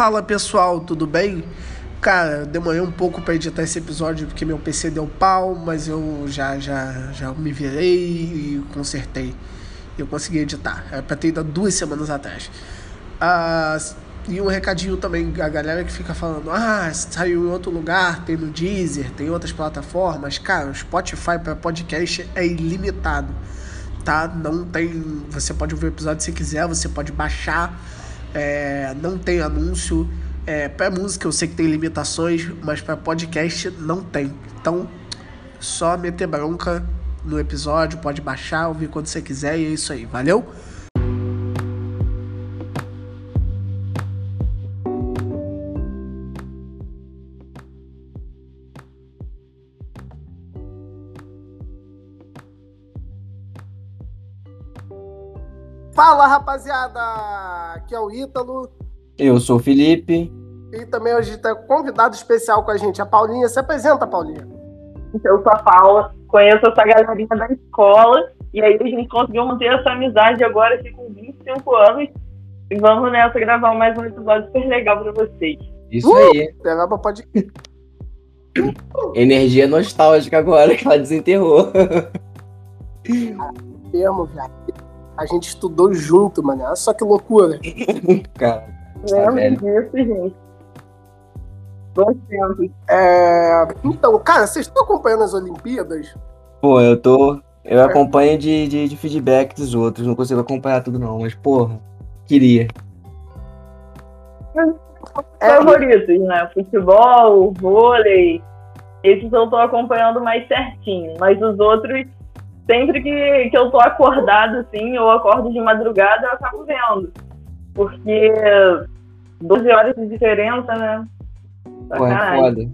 Fala pessoal, tudo bem? Cara, demorei um pouco para editar esse episódio porque meu PC deu pau, mas eu já já já me virei e consertei. Eu consegui editar. Era pra ter ido duas semanas atrás. Ah, e um recadinho também, a galera que fica falando, ah, saiu em outro lugar, tem no Deezer, tem outras plataformas. Cara, o Spotify para podcast é ilimitado, tá? Não tem. Você pode ouvir o episódio se quiser, você pode baixar, é, não tem anúncio. É, para música eu sei que tem limitações, mas para podcast não tem. Então, só meter bronca no episódio, pode baixar, ouvir quando você quiser e é isso aí, valeu? Fala rapaziada, aqui é o Ítalo. Eu sou o Felipe. E também hoje está convidado especial com a gente, a Paulinha. Se apresenta, Paulinha. Eu sou a Paula, conheço essa galerinha da escola, e aí a gente conseguiu manter essa amizade agora aqui com 25 anos. E vamos nessa gravar mais um episódio super legal para vocês. Isso uh, aí. Pegava pode. Energia nostálgica agora que ela desenterrou. Mesmo, viado. A gente estudou junto, mano. Olha só que loucura. Cara, tá Lembro disso, gente. É... Então, cara, vocês estão acompanhando as Olimpíadas? Pô, eu tô. Eu acompanho de, de, de, feedback dos outros, não consigo acompanhar tudo não, mas porra, queria. É. Favoritos, né? Futebol, vôlei. Esses eu tô acompanhando mais certinho, mas os outros, sempre que, que eu tô acordado assim, ou acordo de madrugada, eu acabo vendo. Porque 12 horas de diferença, né? Pô, é foda.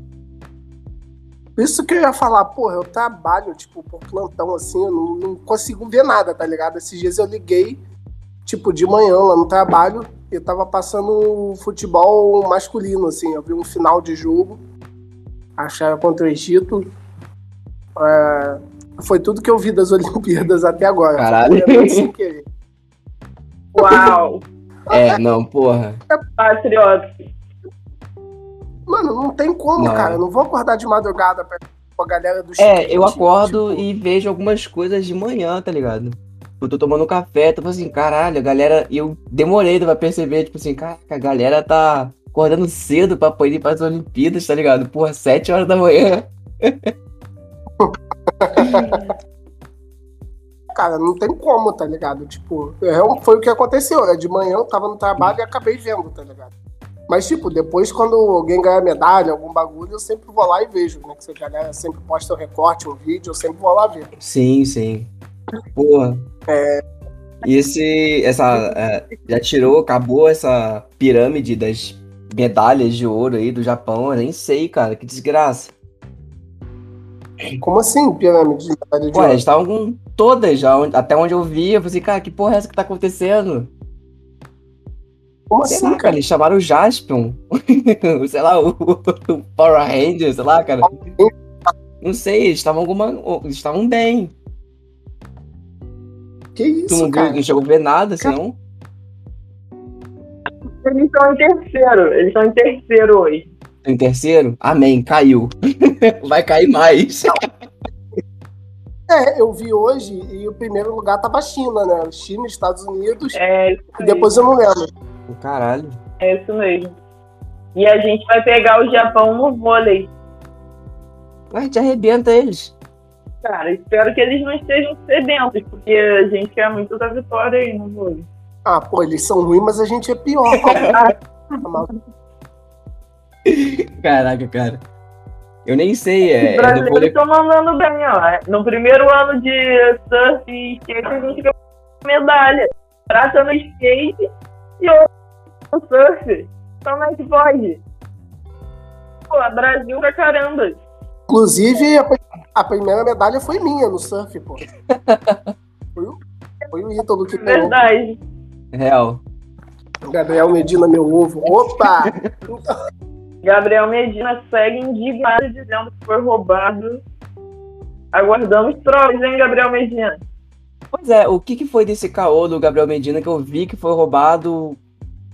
Isso que eu ia falar, porra, eu trabalho, tipo, por plantão, assim, eu não, não, consigo ver nada, tá ligado? Esses dias eu liguei, tipo, de manhã lá no trabalho, e tava passando futebol masculino, assim, eu vi um final de jogo, acharam contra o Egito. É, foi tudo que eu vi das Olimpíadas até agora. Caralho. Uau! É, não, porra. Patriota. Mano, não tem como, não. cara. Eu não vou acordar de madrugada pra, a galera do É, eu acordo tipo... e vejo algumas coisas de manhã, tá ligado? Eu tô tomando um café, tô assim, caralho, a galera. E eu demorei pra perceber, tipo assim, caraca, a galera tá acordando cedo pra ir para as Olimpíadas, tá ligado? Porra, 7 horas da manhã. cara, não tem como, tá ligado? Tipo, é, foi o que aconteceu, né? De manhã eu tava no trabalho e acabei vendo, tá ligado? Mas, tipo, depois, quando alguém ganha medalha, algum bagulho, eu sempre vou lá e vejo, né? Que a galera sempre posta um recorte, um vídeo, eu sempre vou lá ver. Sim, sim. Porra. É... E esse, essa, é, já tirou, acabou essa pirâmide das medalhas de ouro aí do Japão? Eu nem sei, cara, que desgraça. Como assim, pirâmide de medalha de Ué, ouro? estavam com todas já, até onde eu vi, eu falei assim, cara, que porra é essa que tá acontecendo? Como sei assim, lá, cara? Eles chamaram o Jaspion. sei lá, o, o Power Ranger, sei lá, cara. Não sei, eles estavam alguma. Eles estavam bem. Que isso, tu não, cara? Viu, não chegou a ver nada, senão. Eles estão em terceiro. Eles estão em terceiro hoje. Em terceiro? Amém, caiu. Vai cair mais. É, eu vi hoje e o primeiro lugar tava a China, né? China, Estados Unidos. É, e depois eu não lembro. Caralho. É isso mesmo. E a gente vai pegar o Japão no vôlei. A gente arrebenta eles. Cara, espero que eles não estejam sedentos, porque a gente quer muito da vitória aí no vôlei. Ah, pô, eles são ruins, mas a gente é pior. Caraca, cara. Eu nem sei. É, Os brasileiros vôlei... estão mandando bem, ó. No primeiro ano de surf e skate, a gente ganhou medalha. Prata no skate e o surf. Como é que pode? Pô, Brasil pra caramba. Inclusive, a, a, primeira medalha foi minha no surf, pô. Foi o, foi o Ítalo que ganhou. Verdade. Real. Gabriel Medina, meu ovo. Opa! Gabriel Medina segue indignado dizendo que foi roubado. Aguardamos provas, hein, Gabriel Medina? Pois é, o que, que foi desse caô do Gabriel Medina que eu vi que foi roubado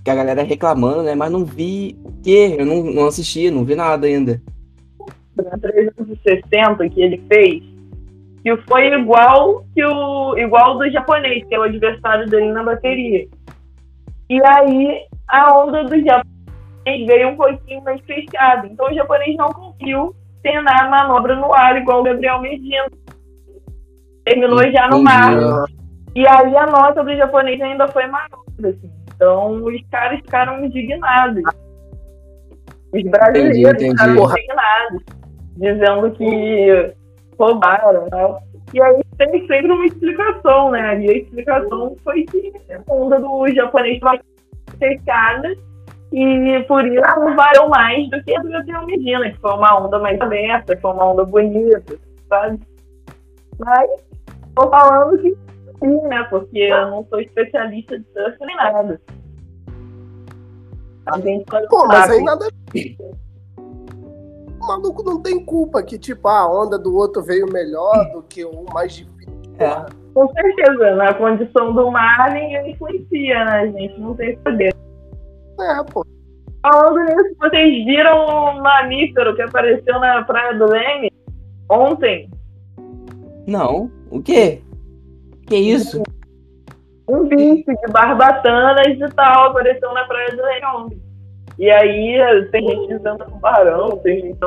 que a galera reclamando, né? Mas não vi o quê? Eu não, não assisti, não vi nada ainda. 360 que ele fez, que foi igual que o igual do japonês, que é o adversário dele na bateria. E aí a onda do japonês veio um pouquinho mais fechada. Então o japonês não conseguiu treinar a manobra no ar igual o Gabriel Medina. Terminou já no mar. E aí a nota do japonês ainda foi maior. Assim. Então os caras ficaram indignados. Os brasileiros Entendi, entendi. ficaram indignados, dizendo que roubaram. Né? E aí tem sempre uma explicação, né? E a explicação foi que a onda do japonês estava fechada e por isso roubaram mais do que a do Gabriel Medina, que foi uma onda mais aberta, foi uma onda bonita, sabe? Mas tô falando que sim, né? Porque eu não sou especialista de surf nem nada. A gente pode Pô, mas aí nada. O maluco não tem culpa que, tipo, a onda do outro veio melhor do que o mais difícil. É. Com certeza, na condição do mar ninguém influencia, né? A gente não tem poder. É, pô. Falando nisso, vocês viram o mamífero que apareceu na Praia do Leme ontem? Não. O quê? Que isso? Um bicho de barbatanas e tal apareceu na Praia do Leme ontem. E aí tem gente dizendo tubarão, tem gente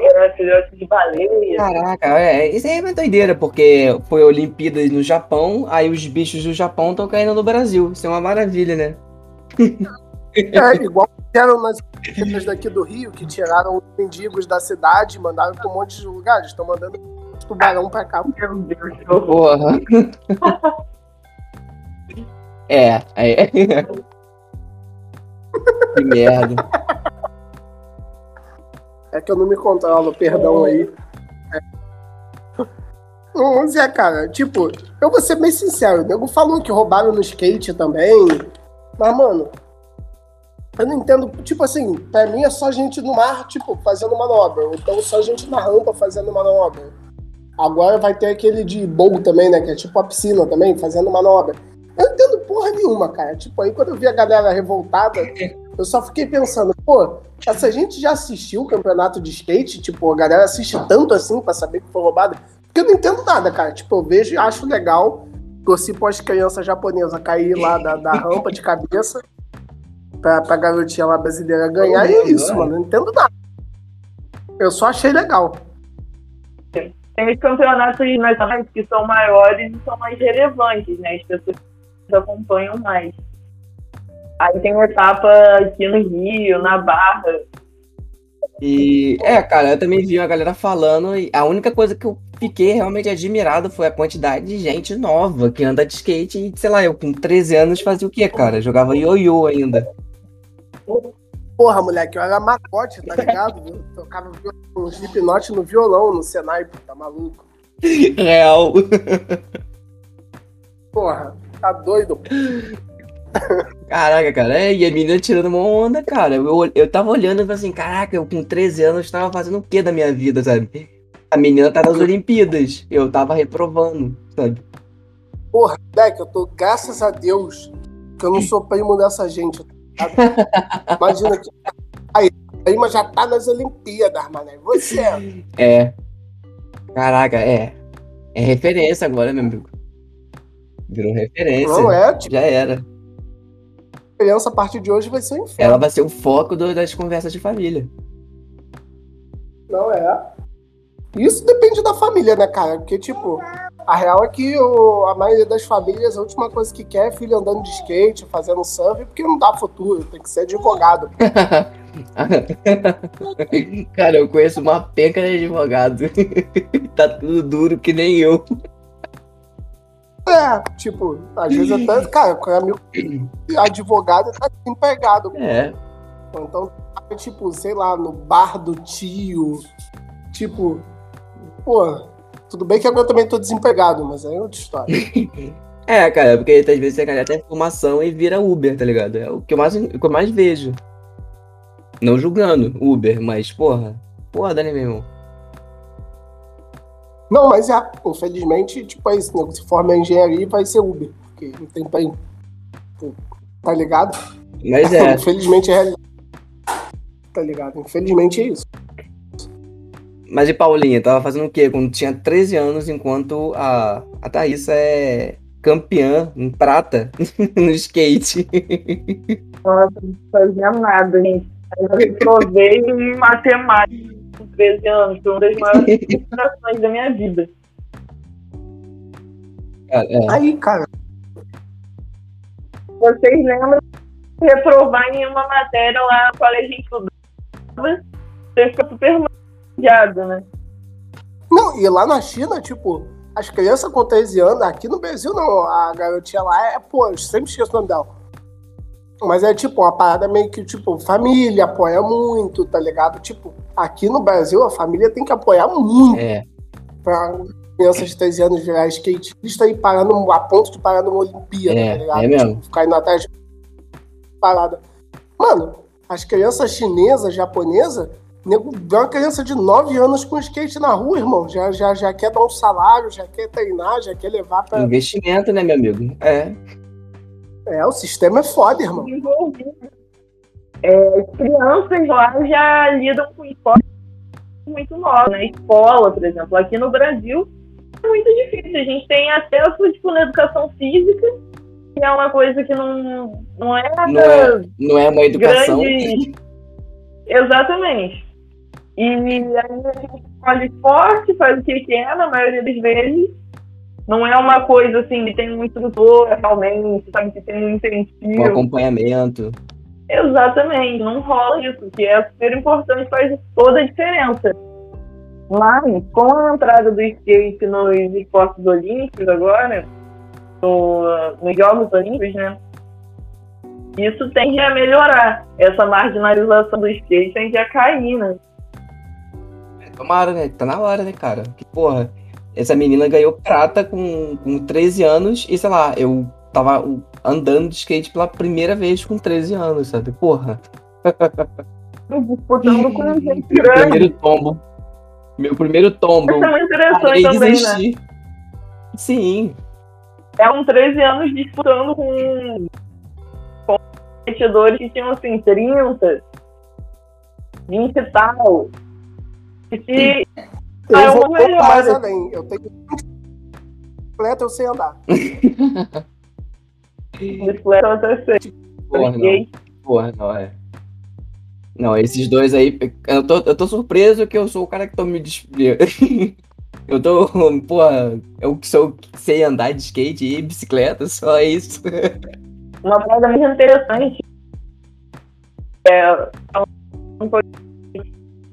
é, filhote de baleia. Caraca, é, isso aí é uma doideira, porque foi Olimpíadas no Japão, aí os bichos do Japão estão caindo no Brasil. Isso é uma maravilha, né? É, igual fizeram nas Olimpíadas daqui do Rio, que tiraram os mendigos da cidade e mandaram pra um monte de lugares. Estão mandando tubarão pra cá. Meu Deus, que horror. Porra. é, é. que merda. É que eu não me controlo, perdão aí. É. Não, é, cara, tipo, eu vou ser bem sincero, o nego falou que roubaram no skate também. Mas, mano, eu não entendo, tipo assim, pra mim é só gente no mar, tipo, fazendo manobra. Então só gente na rampa fazendo manobra. Agora vai ter aquele de bowl também, né? Que é tipo a piscina também, fazendo manobra. Eu não entendo porra nenhuma, cara. Tipo, aí quando eu vi a galera revoltada, eu só fiquei pensando, pô, essa gente já assistiu o campeonato de skate? Tipo, a galera assiste tanto assim pra saber que foi roubado? Porque eu não entendo nada, cara. Tipo, eu vejo e acho legal. Torci para as crianças japonesas cair lá da, da rampa de cabeça pra, pra garotinha lá brasileira ganhar. E é isso, mano. Não entendo nada. Eu só achei legal. Tem os campeonatos nacionais que são maiores e são mais relevantes, né? As pessoas acompanham mais. Aí tem uma etapa aqui no Rio, na Barra. E é, cara, eu também vi uma galera falando e a única coisa que eu fiquei realmente admirado foi a quantidade de gente nova que anda de skate e, sei lá, eu com 13 anos fazia o quê, cara? Jogava ioiô ainda. Porra, moleque, eu era macote, tá ligado? Eu tocava um slipknot no violão, no Senai, pô, tá maluco? Real. Porra, tá doido? Caraca, cara, é, e a menina tirando uma onda, cara. Eu, eu tava olhando e falei assim, caraca, eu com 13 anos tava fazendo o que da minha vida, sabe? A menina tá nas Olimpíadas, eu tava reprovando, sabe? Porra, moleque, eu tô, graças a Deus, que eu não sou primo dessa gente. Imagina que. A prima já tá nas Olimpíadas, mané. Você é. É. Caraca, é. É referência agora, meu amigo. Virou referência. Não é, tipo, Já era. criança a partir de hoje vai ser um inferno. Ela vai ser o foco do- das conversas de família. Não é. Isso depende da família, né, cara? Porque, tipo, a real é que o- a maioria das famílias, a última coisa que quer é filho andando de skate, fazendo surf, porque não dá futuro, tem que ser advogado. Cara, eu conheço uma penca de advogado. tá tudo duro que nem eu. É, tipo, às vezes até, cara, com amigo advogado tá desempregado. É. Então, tipo, sei lá, no bar do tio, tipo, pô, tudo bem que agora eu também tô desempregado, mas aí é outra história. É, cara, porque às vezes a galera tem formação e vira Uber, tá ligado? É o que eu mais, o que eu mais vejo. Não julgando Uber, mas, porra, porra, né, meu irmão? Não, mas é, infelizmente, tipo, é isso, né? Se forma em engenharia vai ser Uber, porque não tem pra ir. Tá ligado? Mas é. Infelizmente é realidade. Tá ligado? Infelizmente é isso. Mas e Paulinha, tava fazendo o quê? Quando tinha 13 anos, enquanto a, a Thaís é campeã em prata no skate. Nossa, não fazia nada, gente. Eu reprovei em matemática com 13 anos. Foi uma das maiores frustrações da minha vida. É, é. Aí, cara, Vocês lembram de reprovar em uma matéria lá no colégio a gente estudava? Você fica super manjado, né? Não, e lá na China, tipo, as crianças com 13 anos, aqui no Brasil não, a garotinha lá é, pô, eu sempre esqueço o nome dela. Mas é tipo uma parada meio que, tipo, família apoia muito, tá ligado? Tipo, aqui no Brasil a família tem que apoiar muito É. pra criança de 13 anos virar skatista e parar no, a ponto de parar numa Olimpíada, É, tá ligado? é mesmo. Tipo, ficar indo atrás de parada. Mano, as crianças chinesas, japonesas, nego vê uma criança de 9 anos com skate na rua, irmão. Já, já, já quer dar um salário, já quer treinar, já quer levar pra. Investimento, né, meu amigo? É. É, o sistema é foda, irmão. É, as crianças lá já lidam com esporte muito novos, né? Escola, por exemplo. Aqui no Brasil é muito difícil. A gente tem acesso tipo, na educação física, que é uma coisa que não, não é Não nada Não é uma educação. grande. Exatamente. E aí a gente escolhe esporte, faz o que quer, na maioria das vezes. Não é uma coisa assim que tem um instrutor realmente, sabe, que tem um Um incentivo. acompanhamento. Exatamente, não rola isso, que é super importante, faz toda a diferença. Mas, com a entrada do skate nos esportes olímpicos agora, no- nos Jogos Olímpicos, né? Isso tende a melhorar. Essa marginalização do skate tende a cair, né? Tomara, né? Tá na hora, né, cara? Que porra. Essa menina ganhou prata com, com 13 anos e, sei lá, eu tava andando de skate pela primeira vez com 13 anos, sabe? Porra. Disputando com gente grande. Primeiro tombo. Meu primeiro tombo. Isso é muito interessante de também, né? existir. Sim. É um 13 anos disputando com competidores que tinham assim, 30, 20 e tal. E Eu Ah, é vou um melhora. mais além. Eu tenho bicicleta, eu sei andar. bicicleta você sei. Porra, não. Porra, não, é. Não, esses dois aí. Eu tô, eu tô surpreso que eu sou o cara que tô me des... Eu tô. Porra, eu que sou sei andar de skate e bicicleta, só isso. Uma coisa muito interessante é um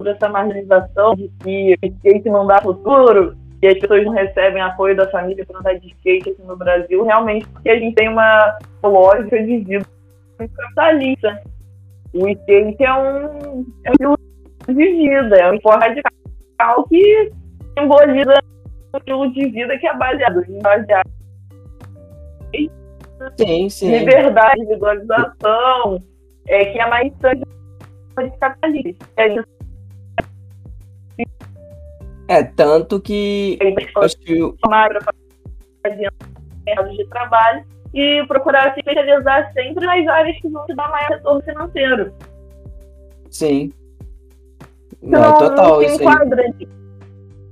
sobre essa marginalização de que o skate não dá futuro, que as pessoas não recebem apoio da família para andar de skate aqui no Brasil, realmente porque a gente tem uma lógica de vida capitalista. O skate é um, é um estilo de vida, é um esporte radical que simboliza um estilo de vida que é baseado em baseado Sim, sim. liberdade, individualização, é, que é mais distante de capitalismo. É isso É, tanto que. Acho que mercados de trabalho e procurar se especializar sempre nas áreas que vão te dar maior retorno financeiro. Sim. Senão Não, total, não se isso aí. enquadra.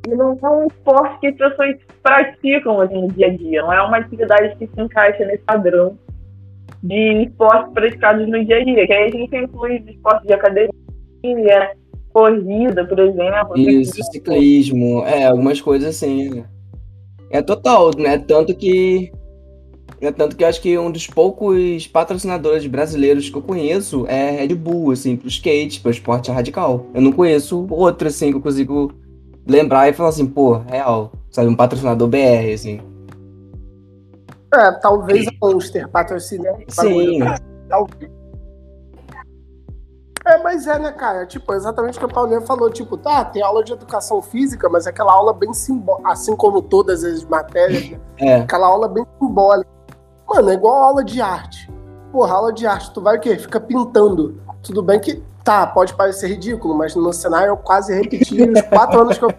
E não é um esporte que as pessoas praticam assim, no dia a dia. Não é uma atividade que se encaixa nesse padrão de esportes praticados no dia a dia. Que aí a gente inclui os esportes de academia, corrida, por exemplo. Isso, ciclismo, é, algumas coisas assim. É total, né? Tanto que. É tanto que eu acho que um dos poucos patrocinadores brasileiros que eu conheço é Red Bull, assim, pro skate, pro esporte radical. Eu não conheço outro, assim, que eu consigo lembrar e falar assim, pô, real, sabe, um patrocinador BR, assim. É, talvez a Monster patrocine. Sim, Talvez. É, mas é, né, cara? Tipo, exatamente o que o Paulinho falou. Tipo, tá, tem aula de educação física, mas é aquela aula bem simbólica, assim como todas as matérias, né? é, aquela aula bem simbólica. Mano, é igual aula de arte. Porra, aula de arte, tu vai o quê? Fica pintando. Tudo bem que, tá, pode parecer ridículo, mas no cenário eu quase repeti os quatro anos que eu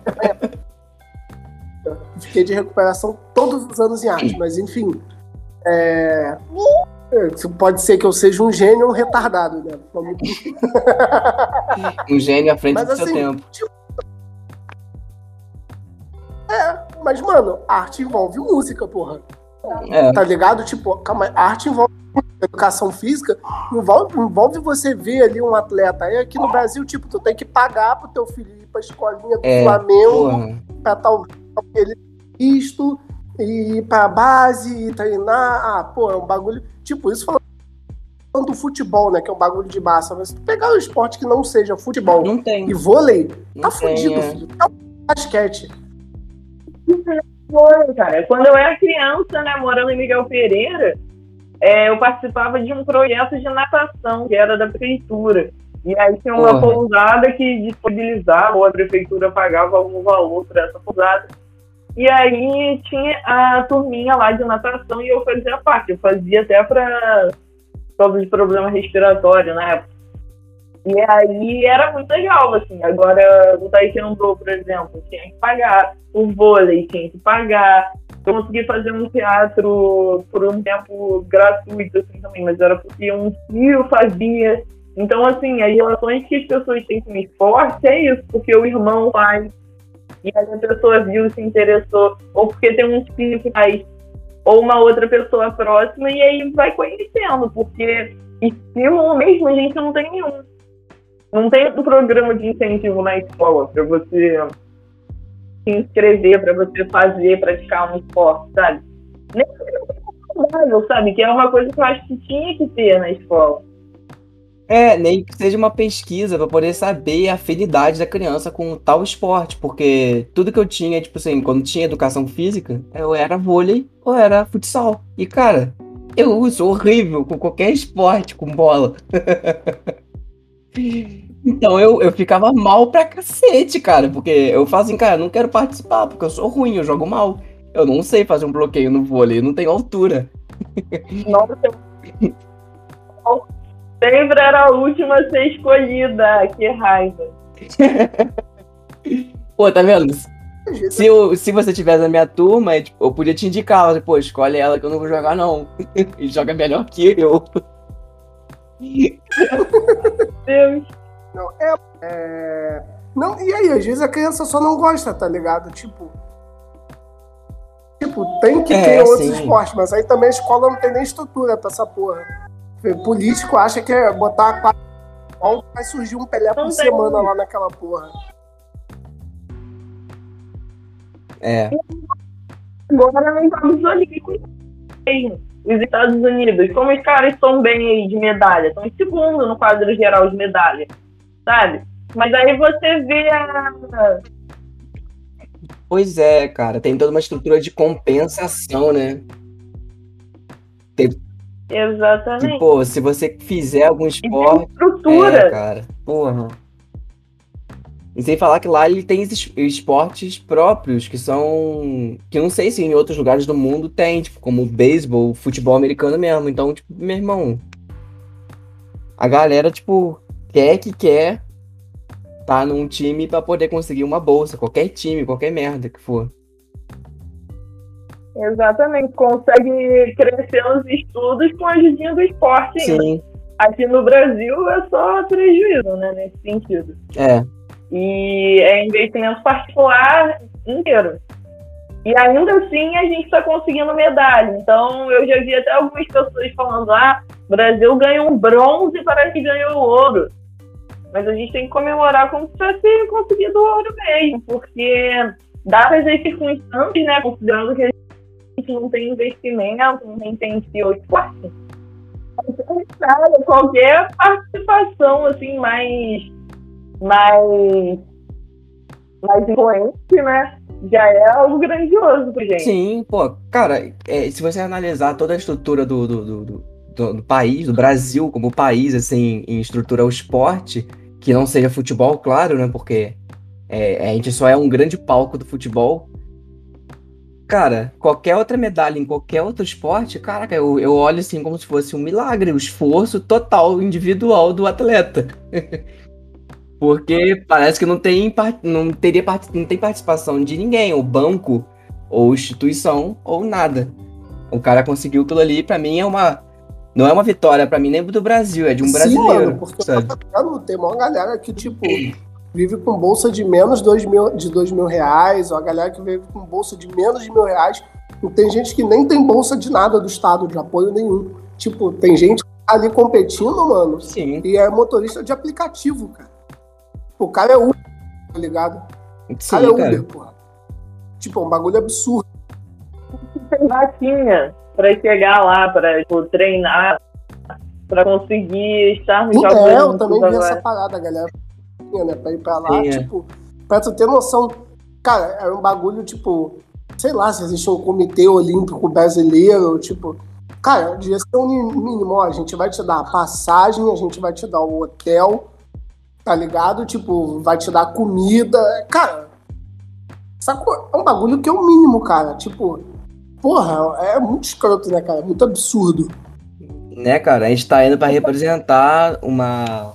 Fiquei de recuperação todos os anos em arte, mas enfim. é, É, pode ser que eu seja um gênio ou um retardado, né? um gênio à frente mas, do seu assim, tempo. Tipo... É, mas, mano, arte envolve música, porra. É. Tá ligado? Tipo, calma, arte envolve educação física, envolve, envolve você ver ali um atleta. Aí aqui no Brasil, tipo, tu tem que pagar pro teu filho ir pra escolinha do é, Flamengo porra. pra tal ele isto e ir pra base e treinar. Ah, pô, é um bagulho. Tipo, isso falando do futebol, né? Que é um bagulho de massa. Mas se tu pegar um esporte que não seja futebol não tem. e vôlei, não tá tem, fudido, é. filho. Um basquete. Foi, cara. Quando eu era criança, né, morando em Miguel Pereira, é, eu participava de um projeto de natação, que era da prefeitura. E aí tinha uma Porra. pousada que disponibilizava, ou a prefeitura pagava algum valor para essa pousada. E aí tinha a turminha lá de natação e eu fazia parte. Eu fazia até para causa de problema respiratório na época. E aí era muito legal, assim. Agora, o Taekwondo, por exemplo, tinha que pagar. O vôlei tinha que pagar. Eu consegui fazer um teatro por um tempo gratuito, assim, também. Mas era porque um tio fazia. Então, assim, as relações que as pessoas têm com o esporte é isso. Porque o irmão faz. E aí a pessoa viu, se interessou. Ou porque tem um filho que faz. Ou uma outra pessoa próxima. E aí vai conhecendo. Porque estímulo mesmo a gente não tem nenhum não tem um programa de incentivo na escola para você se inscrever, para você fazer, praticar um esporte, sabe? Nem sabe? Que é uma coisa que eu acho que tinha que ter na escola. É, nem que seja uma pesquisa para poder saber a afinidade da criança com tal esporte, porque tudo que eu tinha, tipo assim, quando tinha educação física, eu era vôlei ou era futsal. E cara, eu sou horrível com qualquer esporte com bola. Então eu, eu ficava mal pra cacete, cara. Porque eu falo assim, cara, eu não quero participar, porque eu sou ruim, eu jogo mal. Eu não sei fazer um bloqueio no vôlei, eu não tenho altura. Nossa, sempre era a última a ser escolhida. Que raiva. Pô, tá vendo? Se, eu, se você tivesse na minha turma, eu, tipo, eu podia te indicar, mas, pô, escolhe ela que eu não vou jogar, não. e joga melhor que eu. Deus. Não, é, é. Não, e aí, às vezes a criança só não gosta, tá ligado? Tipo. Tipo, tem que é, ter outros esportes, mas aí também a escola não tem nem estrutura pra essa porra. O político acha que é botar quatro vai surgir um Pelé por semana lá naquela porra. É. Agora nem Jogos Olímpicos os Estados Unidos, como os caras estão bem aí de medalha, estão em segundo no quadro geral de medalha sabe? Mas aí você vê a. Pois é, cara, tem toda uma estrutura de compensação, né? Tem... Exatamente. Tipo, se você fizer algum esporte. estrutura. É, cara. Porra. E sem falar que lá ele tem esportes próprios, que são. que não sei se em outros lugares do mundo tem, tipo, como beisebol, futebol americano mesmo. Então, tipo, meu irmão. A galera, tipo, quer que quer tá num time para poder conseguir uma bolsa, qualquer time, qualquer merda que for. Exatamente, consegue crescer nos estudos com a ajudinha do esporte ainda. Sim. Aqui no Brasil é só prejuízo, né, nesse sentido. É. E é investimento particular inteiro. E ainda assim a gente está conseguindo medalha. Então eu já vi até algumas pessoas falando: ah, Brasil ganhou um bronze para que ganhou ouro. Mas a gente tem que comemorar como se tivesse conseguido o ouro mesmo, porque dadas as circunstâncias, né, considerando que a gente não tem investimento, não tem incentivo ao esporte, qualquer participação assim mais mais mais influente, né? Já é algo grandioso pra gente. Sim, pô, cara, é, se você analisar toda a estrutura do, do, do, do, do país, do Brasil como país, assim, em estrutura ao esporte, que não seja futebol, claro, né? Porque é, a gente só é um grande palco do futebol. Cara, qualquer outra medalha em qualquer outro esporte, caraca, eu, eu olho assim como se fosse um milagre, o um esforço total individual do atleta. Porque parece que não tem, não teria não tem participação de ninguém, ou banco, ou instituição, ou nada. O cara conseguiu aquilo ali, para mim é uma Não é uma vitória pra mim nem do Brasil, é de um Sim, brasileiro. mano, porque sabe? tá tem uma galera que, tipo, vive com bolsa de menos dois mil, de dois mil reais, ou a galera que vive com bolsa de menos de mil reais. E tem gente que nem tem bolsa de nada do Estado, de apoio nenhum. Tipo, tem gente ali competindo, mano, Sim, e é motorista de aplicativo, cara. O cara é Uber, tá ligado? O sim, cara é Uber, cara. porra. Tipo, é um bagulho absurdo. Tem vaquinha pra chegar lá, pra tipo, treinar, pra conseguir estar nos Jogos É, eu também vi agora. essa parada, galera. Né, pra ir pra lá, Sim, é. tipo, pra tu ter noção. Cara, é um bagulho, tipo, sei lá, se existe um comitê olímpico brasileiro, tipo. Cara, devia ser um mínimo, ó, a gente vai te dar a passagem, a gente vai te dar o hotel, tá ligado? Tipo, vai te dar comida. Cara, sacou? É um bagulho que é o mínimo, cara. Tipo, porra, é muito escroto, né, cara? Muito absurdo. Né, cara? A gente tá indo pra representar uma.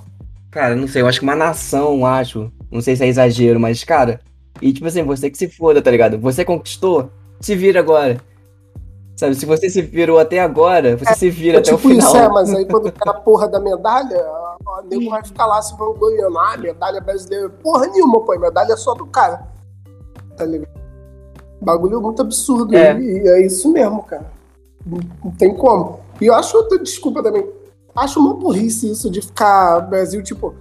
Cara, não sei, eu acho que uma nação, acho. Não sei se é exagero, mas, cara. E tipo assim, você que se foda, tá ligado? Você conquistou, se vira agora. Sabe, se você se virou até agora, você se vira É até o tipo final. isso, é, mas aí quando quer a porra da medalha, o nego vai ficar lá se vangloriando. Ah, medalha brasileira. Porra nenhuma, pô, medalha é só do cara. Tá ligado? Bagulho muito absurdo. É. E é isso mesmo, cara. Não, não tem como. E eu acho outra desculpa também. Acho uma burrice isso de ficar Brasil, tipo.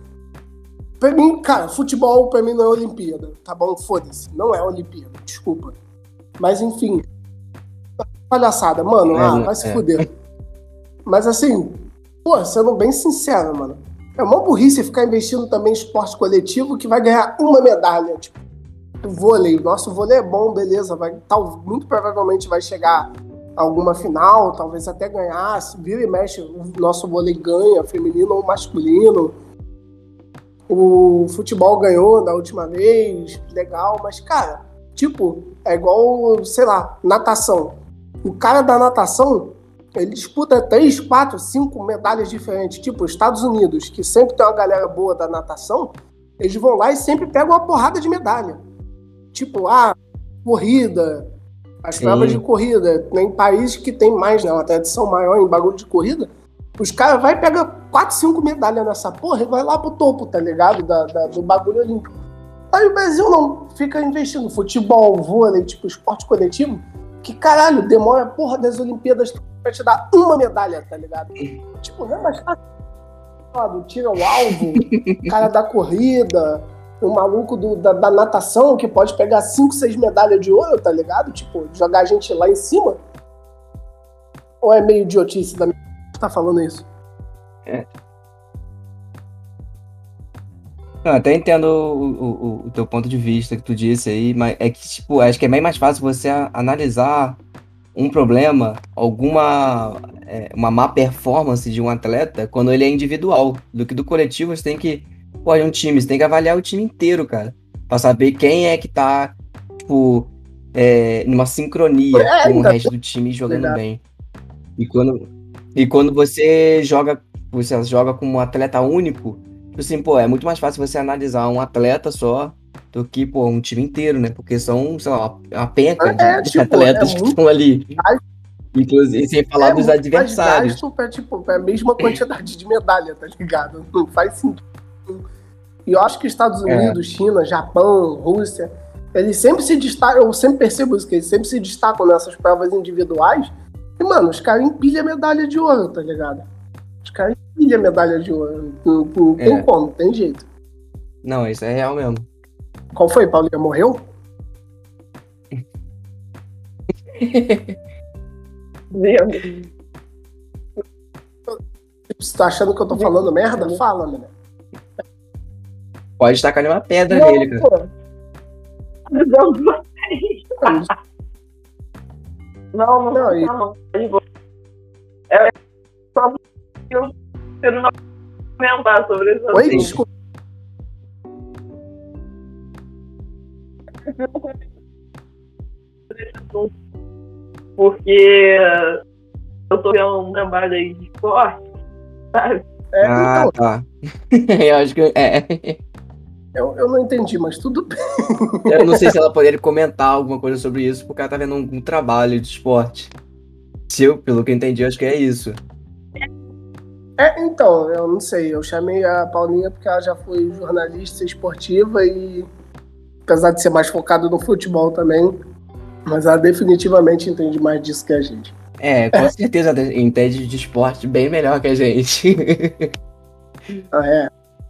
Pra mim, cara, futebol pra mim não é Olimpíada, tá bom? Foda-se. Não é Olimpíada, desculpa. Mas enfim. Palhaçada, mano. É, ah, vai se é. fuder. Mas assim, pô, sendo bem sincero, mano. É uma burrice ficar investindo também em esporte coletivo que vai ganhar uma medalha. Tipo, o vôlei. O nosso vôlei é bom, beleza. Vai, tal, muito provavelmente vai chegar alguma final, talvez até ganhar. Se vira e mexe, o nosso vôlei ganha, feminino ou masculino. O futebol ganhou da última vez, legal, mas, cara, tipo, é igual, sei lá, natação. O cara da natação, ele disputa três, quatro, cinco medalhas diferentes. Tipo, os Estados Unidos, que sempre tem uma galera boa da natação, eles vão lá e sempre pegam uma porrada de medalha. Tipo, ah, corrida, as Sim. provas de corrida. Tem países que tem mais, né? Uma tradição maior em bagulho de corrida. Os caras vai e pega quatro, cinco medalhas nessa porra e vai lá pro topo, tá ligado? Da, da- do bagulho olímpico. Aí o Brasil não, fica investindo futebol, vôlei, tipo, esporte coletivo, que caralho, demora a porra das Olimpíadas pra te dar uma medalha, tá ligado? Tipo, não é mais fácil. Tira o alvo, o cara da corrida, o maluco do- da, da natação que pode pegar cinco, seis medalhas de ouro, tá ligado? Tipo, jogar a gente lá em cima. Ou é meio idiotice da minha tá falando isso? Eu até entendo o, o, o teu ponto de vista que tu disse aí, mas é que, tipo, acho que é bem mais fácil você analisar um problema, alguma é, uma má performance de um atleta quando ele é individual, do que do coletivo você tem que, pô, é um time, você tem que avaliar o time inteiro, cara, pra saber quem é que tá, tipo, é, numa sincronia É, com o então, resto do time jogando verdade. bem. E quando, e quando você joga, você joga como um atleta único, Tipo assim, pô, é muito mais fácil você analisar um atleta só do que, pô, um time inteiro, né? Porque são, sei lá, uma, penca de, É, de tipo, atletas é que estão ali. mais- Inclusive, sem falar É dos adversários. gasto pra, tipo, pra mesma quantidade de medalha, tá ligado? Não faz sentido. E eu acho que Estados É. Unidos, China, Japão, Rússia, eles sempre se destacam, eu sempre percebo isso, que eles sempre se destacam nessas provas individuais. E, mano, os caras empilham medalha de ouro, tá ligado? Os caras empilham medalha de ouro. Não, não tem É. como, não tem jeito. Não, isso é real mesmo. Qual foi, Paulinha? Morreu? Vendo. Você tá achando que eu tô falando merda? Fala, né? Pode tacar uma pedra Não, nele, cara. pô. Não, não, não, Não, não, não. É só eu quero não comentar sobre isso. Oi, desculpa. Porque eu tô vendo um trabalho aí de esporte, sabe? É, Ah, então, tá. eu acho que. É. eu, eu não entendi, mas tudo bem. Eu não sei se ela poderia comentar alguma coisa sobre isso, porque ela tá vendo um, um trabalho de esporte. Se eu, pelo que eu entendi, acho que é isso. É, então, eu não sei. Eu chamei a Paulinha porque ela já foi jornalista esportiva e, apesar de ser mais focada no futebol também, mas ela definitivamente entende mais disso que a gente. É, com certeza entende de esporte bem melhor que a gente. Ah, é.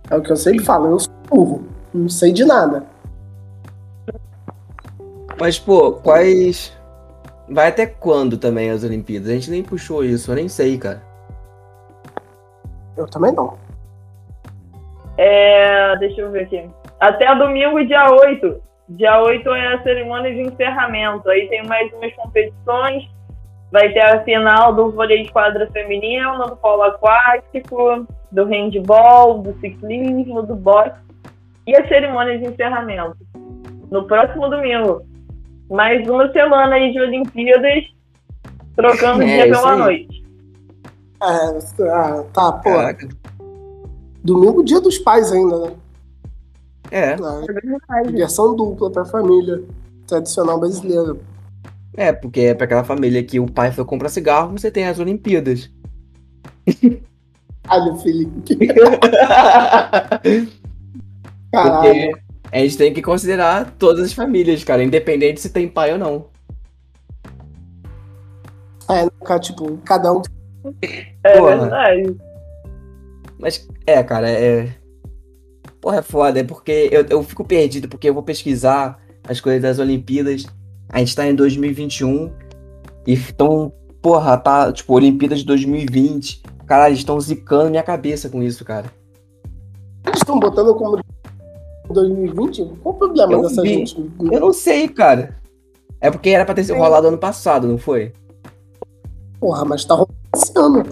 É o que eu sempre falo, eu sou burro. Não sei de nada. Mas, pô, quais. Vai até quando também as Olimpíadas? A gente nem puxou isso, eu nem sei, cara. Eu também não. É, deixa eu ver aqui. Até domingo, dia 8. Dia 8 é a cerimônia de encerramento. Aí tem mais umas competições. Vai ter a final do vôlei de quadra feminino, do polo aquático, do handball, do ciclismo, do boxe. E a cerimônia de encerramento. No próximo domingo. Mais uma semana aí de Olimpíadas, trocando o É, dia pela aí. noite. É, ah, tá, pô. Caraca. Domingo, dia dos pais ainda, né? É, Ah, Diversão dupla pra família tradicional brasileira. é, porque é pra aquela família que o pai foi comprar cigarro, você tem as Olimpíadas. Olha, Felipe. Porque Caralho. a gente tem que considerar todas as famílias, cara, independente se tem pai ou não. É, cara, tipo, cada um. É Porra. verdade. Mas, é, cara, é. Porra, é foda, é porque eu, eu fico perdido, porque eu vou pesquisar as coisas das Olimpíadas. A gente tá em 2021 e estão, porra, tá, tipo, Olimpíadas de 2020. Caralho, eles estão zicando minha cabeça com isso, cara. Eles estão botando como 2020? Qual o problema Eu dessa vi. gente? Eu não sei, cara. É porque era pra ter sido rolado ano passado, não foi? Porra, mas tá rolando esse ano.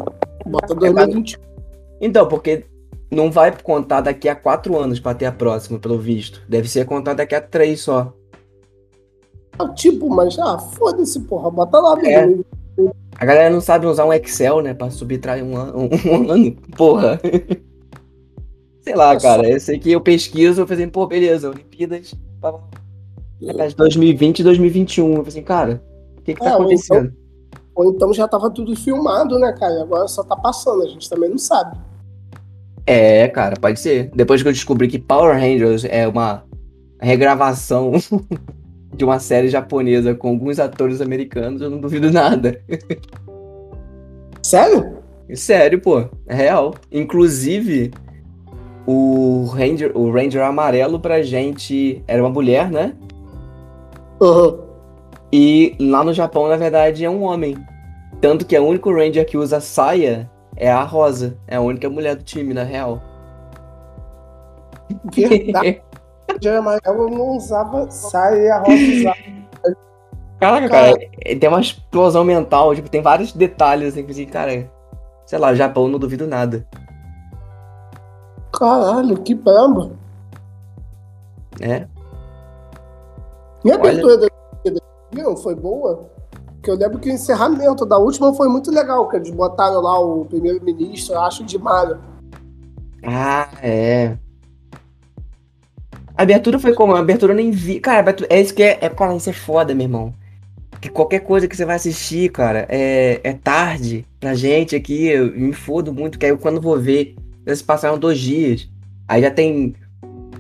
Bota 2021. Então, porque não vai contar daqui a quatro anos pra ter a próxima, pelo visto. Deve ser contar daqui a três só. Tipo, mas, ah, foda-se, porra. Bota lá, É. A galera não sabe usar um Excel, né, pra subtrair um ano. Um ano porra. Sei lá, cara. Eu sei que eu pesquiso, eu falei assim, pô, beleza, Olimpíadas. pá, pá, pá, de 2020 e 2021. Eu falei assim, cara, o que que tá É, ou acontecendo? Ou então já tava tudo filmado, né, cara? E agora só tá passando, a gente também não sabe. É, cara, pode ser. Depois que eu descobri que Power Rangers é uma regravação de uma série japonesa com alguns atores americanos, eu não duvido nada. Sério? Sério, pô, é real. Inclusive, o Ranger, o Ranger amarelo pra gente era uma mulher, né? Uhum. E lá no Japão, na verdade, é um homem. Tanto que a única Ranger que usa saia é a Rosa. É a única mulher do time, na real. Verdade. Já amarelo não usava saia e a rosa usava. Caraca, cara, é- tem uma explosão mental, tipo, tem vários detalhes, assim, que assim, cara, sei lá, Japão não duvido nada. Caralho, que bramba. né? E a Olha. abertura da viu? Foi boa. Porque eu lembro que o encerramento da última foi muito legal, que eles botaram lá o primeiro-ministro, eu acho, de Mario. Ah, é. A abertura foi como? A abertura eu nem vi. Cara, abertura- é isso que é. É, isso é foda, meu irmão. Que qualquer coisa que você vai assistir, cara, é, é tarde pra gente aqui. Eu me fodo muito, que aí eu, quando vou ver, eles passaram dois dias. Aí já tem.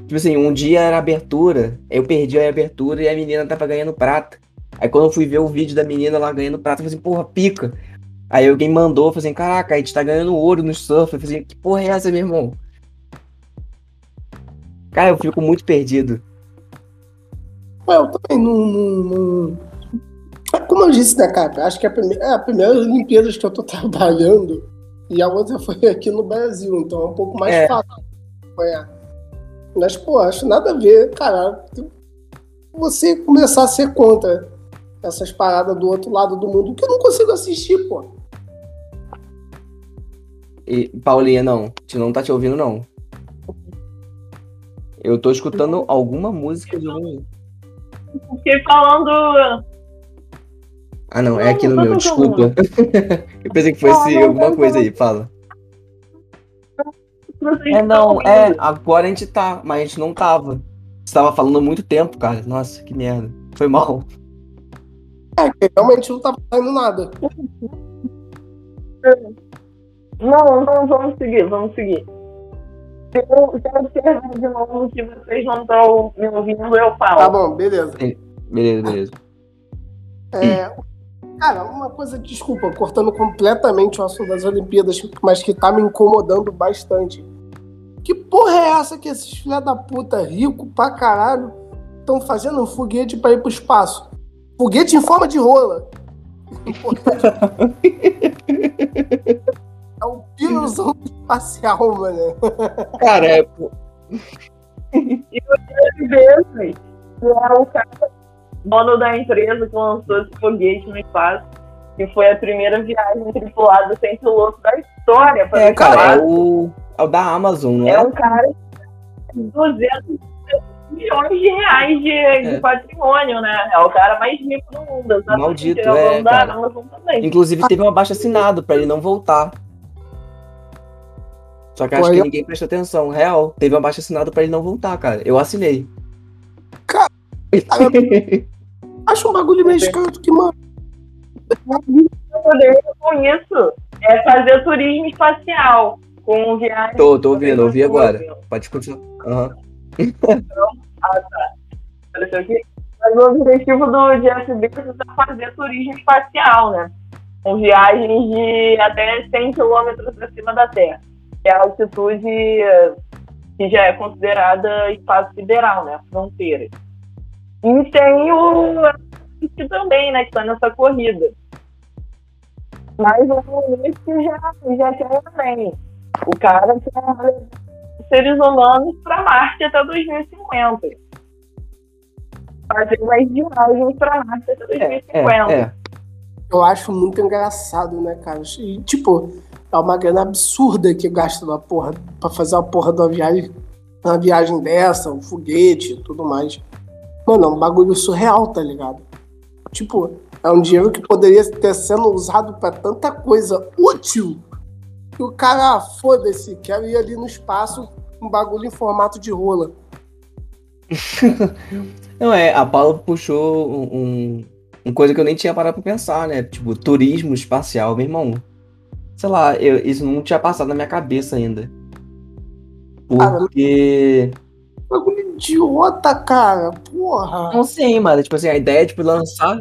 Tipo assim, um dia era abertura, eu perdi a abertura e a menina tava ganhando prata. Aí quando eu fui ver o vídeo da menina lá ganhando prata, eu falei assim, porra, pica. Aí alguém mandou, falei assim, caraca, a gente tá ganhando ouro no surf. Eu falei assim, que porra é essa, meu irmão? Cara, eu fico muito perdido. Ué, eu também não. não- não- É Como eu disse, né, cara? Acho que a primeira, é a primeira que eu tô trabalhando e a outra foi aqui no Brasil, então é um pouco mais É. fácil acompanhar. Mas, pô, acho nada a ver, cara. Você começar a ser contra essas paradas do outro lado do mundo, que eu não consigo assistir, pô. E, Paulinha, não. A gente não tá te ouvindo, não. Eu tô escutando alguma música de um. Fiquei falando. Ah, não, é Não, aqui no não meu, desculpa. eu pensei que fosse Não, não, alguma não, coisa não. aí, fala. É, não, é, agora a gente tá, mas a gente não tava. Você tava falando há muito tempo, cara. Nossa, que merda. Foi mal. É, realmente não tava saindo nada. Não, não, vamos seguir, vamos seguir. Se eu, se eu observar de novo que vocês não estão me ouvindo, eu falo. Tá bom, beleza. Beleza, beleza. É, cara, uma coisa, desculpa, cortando completamente o assunto das Olimpíadas, mas que tá me incomodando bastante. Que porra é essa que esses filha da puta rico pra caralho estão fazendo um foguete pra ir pro espaço? Foguete em forma de rola. É um pirozão espacial, mano. Cara, é, pô, vezes. Que é o cara, dono da empresa que lançou esse foguete no espaço. Que foi a primeira viagem tripulada sem piloto da história para é, o cara, é espaço. o, é o da Amazon, não É é? um cara de 200 milhões de reais de, de É. patrimônio, né? É o cara mais rico do mundo. exatamente. Maldito, é o é, da cara. Amazon também. Inclusive teve um abaixo assinado pra ele não voltar. Só que acho Pô, que eu- ninguém presta atenção. Real, teve um abaixo assinado pra ele não voltar, cara. Eu assinei. Cara, Acho um bagulho meio escroto que, mano. O poder com isso é fazer turismo espacial. Com viagem. tô, tô ouvindo, ouvi agora. Pode continuar. Aham. Apareceu aqui. Mas o objetivo do Jeff Bezos é fazer turismo espacial, né? Com viagens de até 100 quilômetros acima da Terra. Que é a altitude que já é considerada espaço sideral, né? Fronteira. E tem o Musk também, né? Que está nessa corrida. Mas o Musk já, já quer também. O cara quer seres humanos para Marte até 2050 fazer mais viagens pra Marte até É, 2050. é, é. Eu acho muito engraçado, né, cara? E, tipo, é uma grana absurda que gasta na porra pra fazer uma porra de uma viagem, uma viagem dessa, um foguete e tudo mais. Mano, é um bagulho surreal, tá ligado? Tipo, é um dinheiro que poderia ter sendo usado pra tanta coisa útil que o cara, ah, foda-se, quero ir ali no espaço, um bagulho em formato de rola. Não, é, a Paula puxou um, um- uma coisa que eu nem tinha parado pra pensar, né? Tipo, turismo espacial, meu irmão. Sei lá, eu- isso não tinha passado na minha cabeça ainda. Porque. Bagulho idiota, cara. Porra. Não sei, mano. Tipo assim, a ideia é tipo, lançar.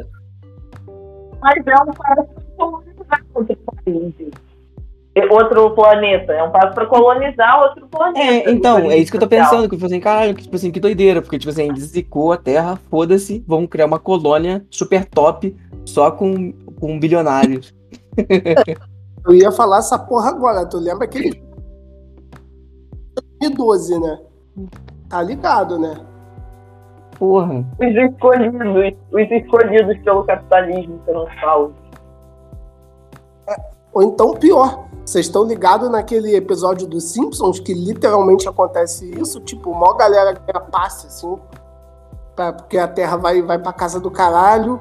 Mas é um passo para colonizar outro país. É Outro planeta. É um passo para colonizar outro planeta. É, então, é isso que eu tô pensando. Que falei assim, caralho, que, tipo assim, que doideira. Porque, tipo assim, zicou a Terra, foda-se, vamos criar uma colônia super top só com, com bilionários. Eu ia falar essa porra agora. Tu lembra aquele. 2012, né? Tá ligado, né? Porra. Os escolhidos, os escolhidos pelo capitalismo serão salvos. Ou então pior. Vocês estão ligados naquele episódio dos Simpsons que literalmente acontece isso? Tipo, mó galera ganha passe, assim. pra- porque a Terra vai, vai pra casa do caralho.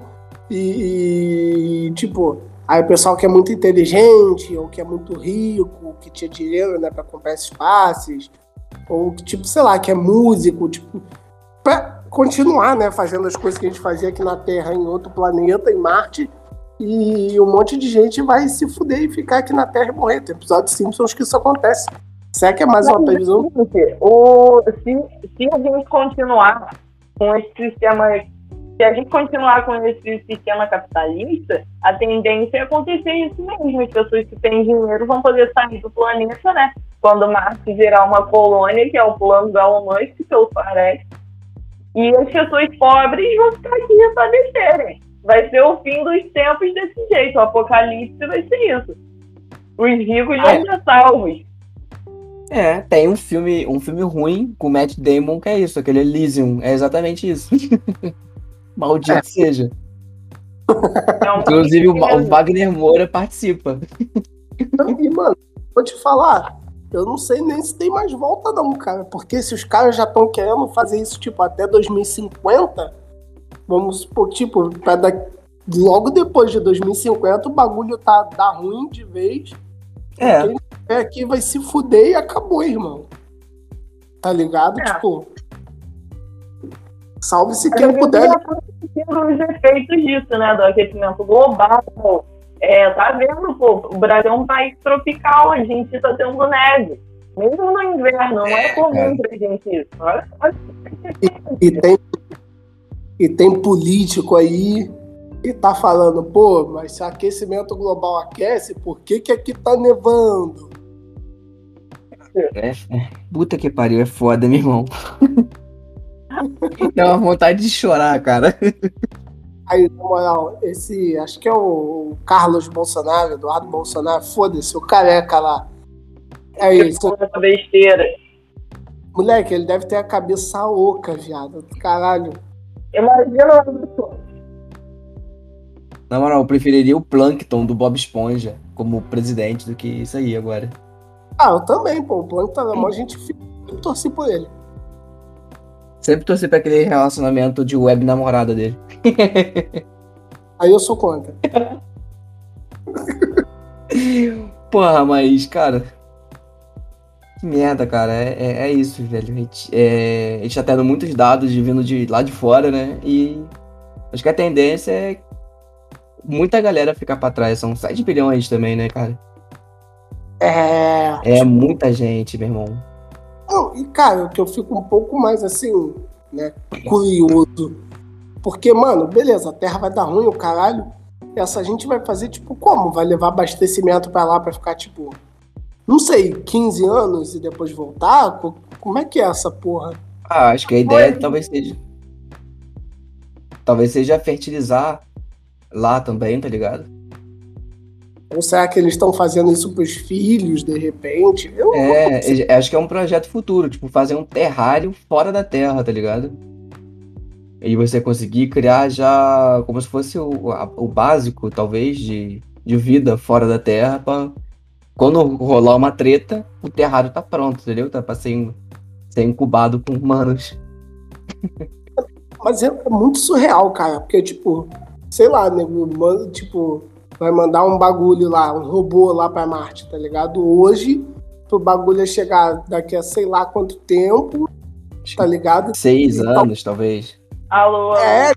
E, e, tipo, aí o pessoal que é muito inteligente, ou que é muito rico, que tinha dinheiro, né, pra comprar esses passes, ou tipo, sei lá, que é músico, tipo, pra continuar, né, fazendo as coisas que a gente fazia aqui na Terra em outro planeta, em Marte, e um monte de gente vai se fuder e ficar aqui na Terra e morrer. Tem episódio de Simpsons que isso acontece. Será que é mais uma previsão? O, se, se a gente continuar com esse sistema, se a gente continuar com esse sistema capitalista, a tendência é acontecer isso mesmo. As pessoas que têm dinheiro vão poder sair do planeta, né? Quando Marte virar uma colônia, que é o plano do Elon Musk, pelo parece. E as pessoas pobres vão ficar aqui padecerem. Vai ser o fim dos tempos desse jeito. O apocalipse vai ser isso. Os ricos vão ser salvos. É, tem um filme, um filme ruim com Matt Damon que é isso, aquele Elysium. É exatamente isso. Maldito seja. É um Inclusive o, o Wagner Moura participa. E, mano, vou te falar, eu não sei nem se tem mais volta, não, cara. Porque se os caras já estão querendo fazer isso, tipo, até 2050, vamos supor, tipo, pra da- logo depois de 2050, o bagulho tá dá ruim de vez. É. Quem é aqui vai se fuder e acabou, irmão. Tá ligado? É. Tipo. Salve-se quem puder. já tá sentindo os efeitos disso, né? Do aquecimento global, É, tá vendo, pô? O Brasil é um país tropical, a gente tá tendo neve. Mesmo no inverno, não é comum cara. pra gente isso. Olha, olha. E tem, e tem político aí que tá falando, pô, mas se o aquecimento global aquece, por que, que aqui tá nevando? É, é. Puta que pariu, é foda, meu irmão. Dá uma vontade de chorar, cara. Aí, na moral, esse, acho que é o Carlos Bolsonaro, Eduardo Bolsonaro, foda-se, o careca lá. É isso. Besteira. Moleque, ele deve ter a cabeça oca, viado. Caralho. Imagina. Na moral, eu preferiria o Plankton do Bob Esponja como presidente do que isso aí agora. Ah, eu também, pô. O plano na mão, a gente fica- eu torci por ele. Sempre torci pra aquele relacionamento de web namorada dele. Aí eu sou contra. Porra, mas, cara. Que merda, cara. É, é, é isso, velho. A gente, é, a gente tá tendo muitos dados de vindo de lá de fora, né? E acho que a tendência é muita galera ficar pra trás. São 7 bilhões também, né, cara? É. É muita gente, meu irmão. Não, e cara, o que eu fico um pouco mais assim, né, curioso. Porque, mano, beleza, a terra vai dar ruim, o caralho. Essa gente vai fazer, tipo, como? Vai levar abastecimento pra lá pra ficar, tipo, não sei, 15 anos e depois voltar? Co- Como é que é essa porra? Ah, acho que a ideia Oi. talvez seja. Talvez seja fertilizar lá também, tá ligado? Ou será que eles estão fazendo isso pros filhos, de repente? Eu É, é, acho que é um projeto futuro, tipo, fazer um terrário fora da Terra, tá ligado? E você conseguir criar já como se fosse o, a- o básico, talvez, de, de vida fora da Terra, pra quando rolar uma treta, o terrário tá pronto, entendeu? Tá pra ser, ser incubado com humanos. Mas é muito surreal, cara. Porque, tipo, sei lá, nego, manda, tipo, vai mandar um bagulho lá, um robô lá pra Marte, tá ligado? Hoje, pro bagulho chegar daqui a sei lá quanto tempo, tá ligado? Seis Então- anos, talvez. Alô, alô. É.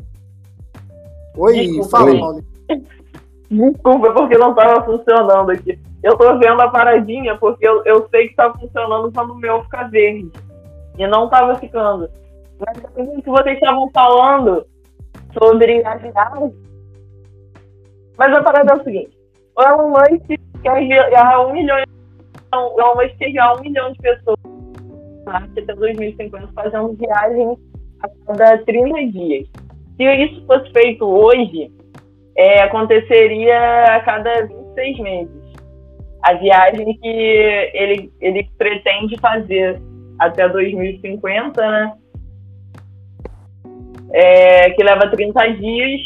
Oi, Desculpa. fala, Oi. Paulo. Desculpa, é porque não tava funcionando aqui. Eu tô vendo a paradinha porque eu, eu sei que tá funcionando quando o meu fica verde. E não tava ficando. Mas o que vocês estavam falando sobre a viagem. Mas a parada é o seguinte: o Elon Musk quer enviar um milhão. não, O Elon Musk quer enviar um milhão de pessoas até 2050 fazendo viagens a cada 30 dias. Se isso fosse feito hoje, é, aconteceria a cada 26 meses. A viagem que ele, ele pretende fazer até 2050, né? É, que leva 30 dias,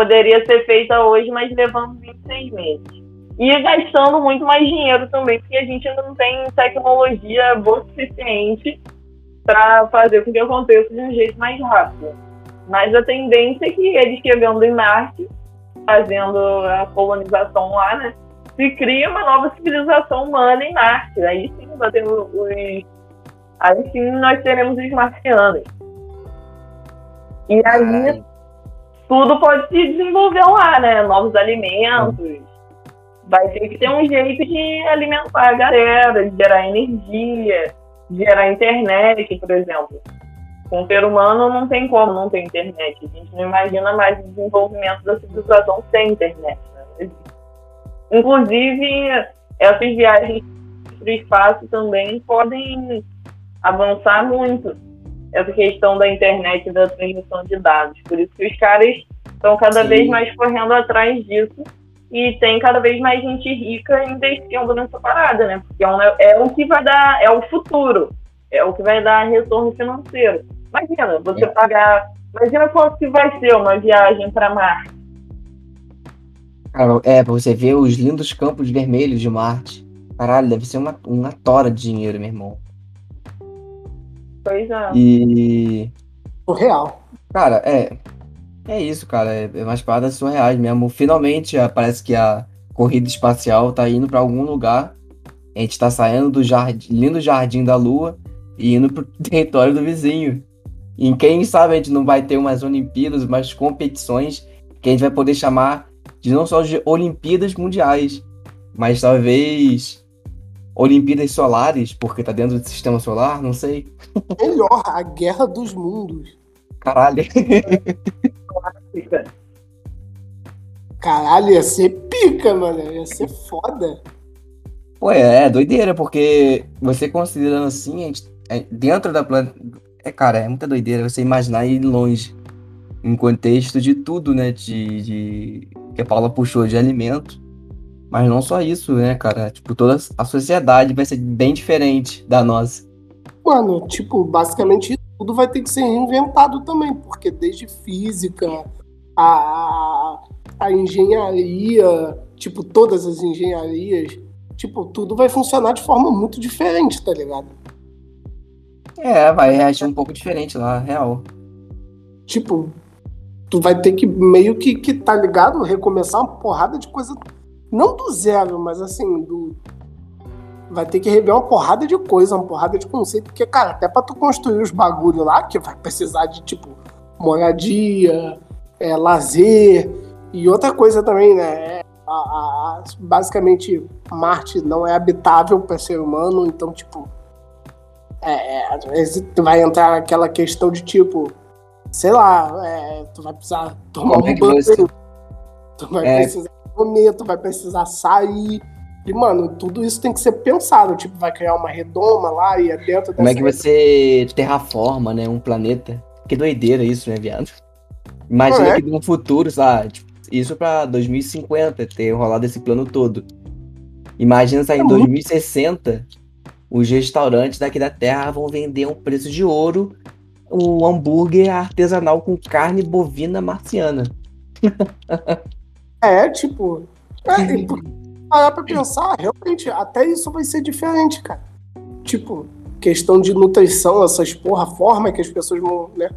poderia ser feita hoje, mas levando 26 meses. E gastando muito mais dinheiro também, porque a gente ainda não tem tecnologia boa o suficiente para fazer com que aconteça de um jeito mais rápido. Mas a tendência é que ele chegando em Marte, fazendo a colonização lá, né? Se cria uma nova civilização humana em Marte. Aí sim vai ter os. Aí sim nós teremos os marcianos. E aí. Tudo pode se desenvolver lá, né? Novos alimentos. Vai ter que ter um jeito de alimentar a galera, de gerar energia, de gerar internet, por exemplo. Com o ser humano não tem como não ter internet. A gente não imagina mais o desenvolvimento da civilização sem internet. Né? Inclusive, essas viagens para o espaço também podem avançar muito essa questão da internet e da transmissão de dados. Por isso que os caras estão cada Sim. vez mais correndo atrás disso e tem cada vez mais gente rica investindo nessa parada, né? Porque é, um- é o que vai dar, é o futuro, é o que vai dar retorno financeiro. Imagina, você É. pagar. Imagina quanto que vai ser uma viagem para Marte. Cara, é, pra você ver os lindos campos vermelhos de Marte. Caralho, deve ser uma, uma tora de dinheiro, meu irmão. Pois é. E. Surreal. Cara, é. É isso, cara. É, é umas paradas surreais mesmo. Finalmente, ah, parece que a corrida espacial tá indo pra algum lugar. A gente tá saindo do jardim, lindo jardim da Lua e indo pro território do vizinho. E quem sabe a gente não vai ter umas Olimpíadas, umas competições que a gente vai poder chamar de não só de Olimpíadas Mundiais, mas talvez Olimpíadas Solares, porque tá dentro do sistema solar, não sei. Melhor, a Guerra dos Mundos. Caralho. Caralho, ia ser pica, mano. Ia ser foda. Pô, é, é doideira, porque você considerando assim, a gente, é, dentro da planta. É, cara, é muita doideira você imaginar ir longe. Em contexto de tudo, né? De, de. Que a Paula puxou de alimento. Mas não só isso, né, cara? Tipo, toda a sociedade vai ser bem diferente da nossa. Mano, tipo, basicamente tudo vai ter que ser reinventado também, porque desde física, a, a engenharia, tipo, todas as engenharias, tipo, tudo vai funcionar de forma muito diferente, tá ligado? É, vai reagir um pouco diferente lá, real. Tipo, tu vai ter que meio que, que tá ligado? Recomeçar uma porrada de coisa. Não do zero, mas assim, do. Vai ter que rever uma porrada de coisa, uma porrada de conceito, porque, cara, até pra tu construir os bagulho lá, que vai precisar de, tipo, moradia, é, lazer, e outra coisa também, né? É, a, a, basicamente, Marte não é habitável para ser humano, então, tipo. É, é, às vezes tu vai entrar naquela questão de tipo, sei lá, é, tu vai precisar tomar Como é um que banho, tu vai É. precisar comer, vai precisar sair. E, mano, tudo isso tem que ser pensado. Tipo, vai criar uma redoma lá e é dentro Como é que você terraforma, né, um planeta? Que doideira isso, né, viado? Imagina é? que no futuro, sei tipo, isso pra 2050 ter rolado esse plano todo. Imagina se aí É em muito- 2060 os restaurantes daqui da Terra vão vender a um preço de ouro um hambúrguer artesanal com carne bovina marciana. É, tipo. É, por- parar pra pensar, realmente, até isso vai ser diferente, cara. Tipo, questão de nutrição, essas porra, a forma que as pessoas vão, né,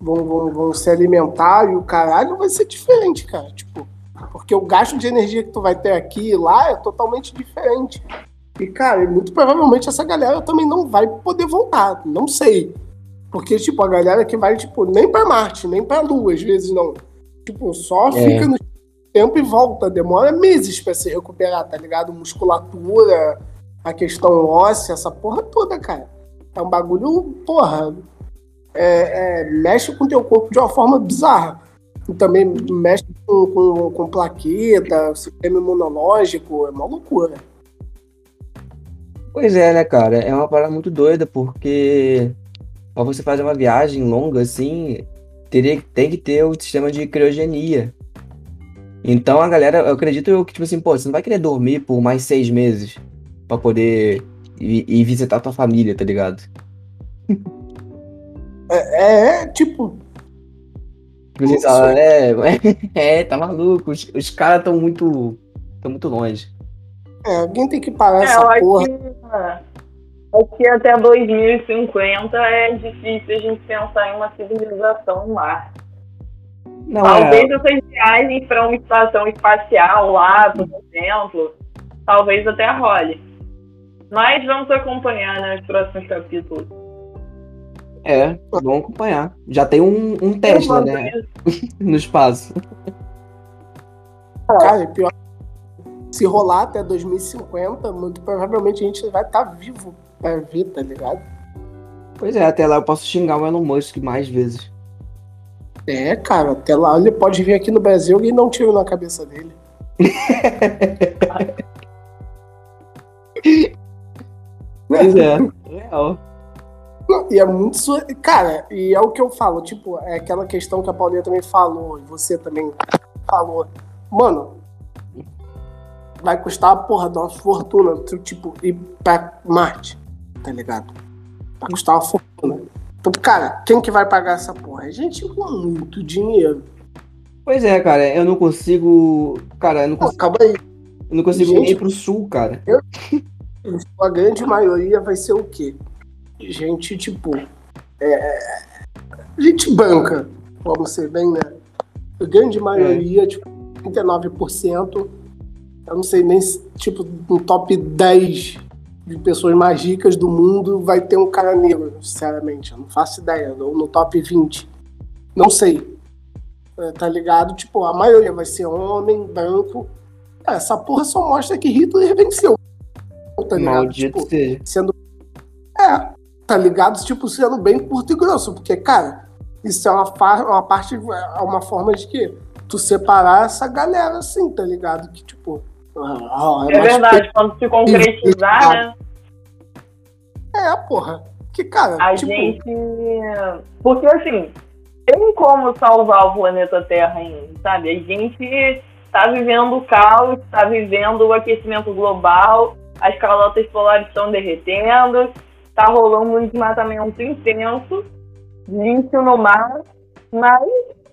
vão, vão, vão se alimentar e o caralho vai ser diferente, cara. Tipo, porque o gasto de energia que tu vai ter aqui e lá é totalmente diferente. E, cara, muito provavelmente essa galera também não vai poder voltar, não sei. Porque, tipo, a galera que vai, tipo, nem pra Marte, nem pra Lua, às vezes não. Tipo, só É. fica no tempo e volta. Demora meses pra se recuperar, tá ligado? Musculatura, a questão óssea, essa porra toda, cara. É um bagulho, porra. é- é, mexe com teu corpo de uma forma bizarra. E também mexe com, com, com plaqueta, sistema imunológico, é uma loucura. Pois é, né, cara? É uma parada muito doida, porque pra você fazer uma viagem longa assim, teria, tem que ter o sistema de criogenia. Então a galera, eu acredito eu que, tipo assim, pô, você não vai querer dormir por mais seis meses pra poder ir, ir visitar tua família, tá ligado? É, é, tipo, Tipo assim, Isso. fala, é, é, tá maluco, os, os caras tão muito, tão muito longe. é, alguém tem que parar É, essa eu acho porra. que, acho que até 2050 é difícil a gente pensar em uma civilização no mar. Não, Talvez é, essas viagens para uma estação espacial lá, por exemplo, talvez até role. Mas vamos acompanhar né, os próximos capítulos. é, vamos acompanhar. Já tem um, um Tesla, né, no espaço. Cara, e pior. Se rolar até 2050, muito provavelmente a gente vai estar vivo pra ver, tá ligado? Pois é, até lá eu posso xingar o Elon Musk mais vezes. É, cara, até lá ele pode vir aqui no Brasil e não um tiro na cabeça dele. Pois é, real. Não, e é muito. su- Cara, e é o que eu falo, tipo, é aquela questão que a Paulinha também falou, e você também falou. Mano, vai custar a porra de uma fortuna, tu, tipo, ir pra Marte, tá ligado? Vai custar uma fortuna. Cara, quem que vai pagar essa porra? É gente com muito dinheiro. Pois é, cara, eu não consigo. Cara, eu não consigo, calma aí. eu não consigo Gente. ir pro sul, cara. A grande maioria vai ser o quê? Gente, tipo. É... Gente banca, vamos ser bem, né? A grande maioria, tipo, 39%. Eu não sei nem se, tipo, no top 10 de pessoas mais ricas do mundo vai ter um cara negro, sinceramente. Eu não faço ideia. Ou no top 20. Não sei. é, tá ligado? Tipo, a maioria vai ser homem, branco. É, essa porra só mostra que Hitler venceu. Tá ligado? Maldito Tipo, seja. sendo. É, tá ligado? Tipo, sendo bem curto e grosso. Porque, cara, isso é uma, uma parte. É uma forma de que tu separar essa galera assim, tá ligado? Que, tipo. ah, É mais verdade, quando se concretizar, né? É, porra. Que, cara, A tipo, gente. Porque assim, tem como salvar o planeta Terra ainda, sabe? A gente tá vivendo o caos, tá vivendo o aquecimento global, as calotas polares estão derretendo, tá rolando um desmatamento intenso, lixo no mar, mas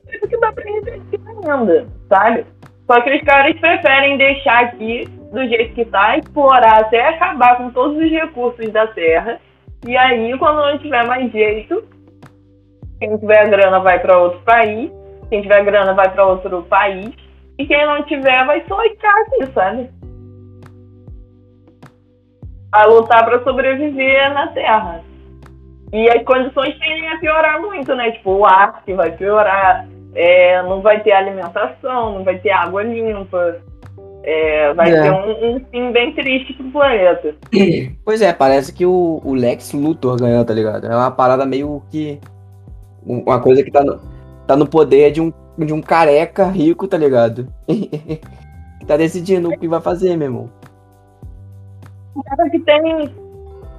é o que dá pra investir ainda, sabe? Só que os caras preferem deixar aqui do jeito que tá, explorar até acabar com todos os recursos da Terra. E aí, quando não tiver mais jeito, quem tiver grana vai para outro país, quem tiver grana vai para outro país, e quem não tiver vai só ficar aqui, sabe? A lutar para sobreviver na Terra. E as condições tendem a piorar muito, né? Tipo, o ar que vai piorar, é, não vai ter alimentação, não vai ter água limpa. É, vai É. ter um, um fim bem triste pro planeta. Pois é, parece que o, o Lex Luthor ganhou, tá ligado? É uma parada meio que. um- Uma coisa que tá no, tá no poder de um, de um careca rico, tá ligado? que tá decidindo o que vai fazer, meu irmão. um cara que tem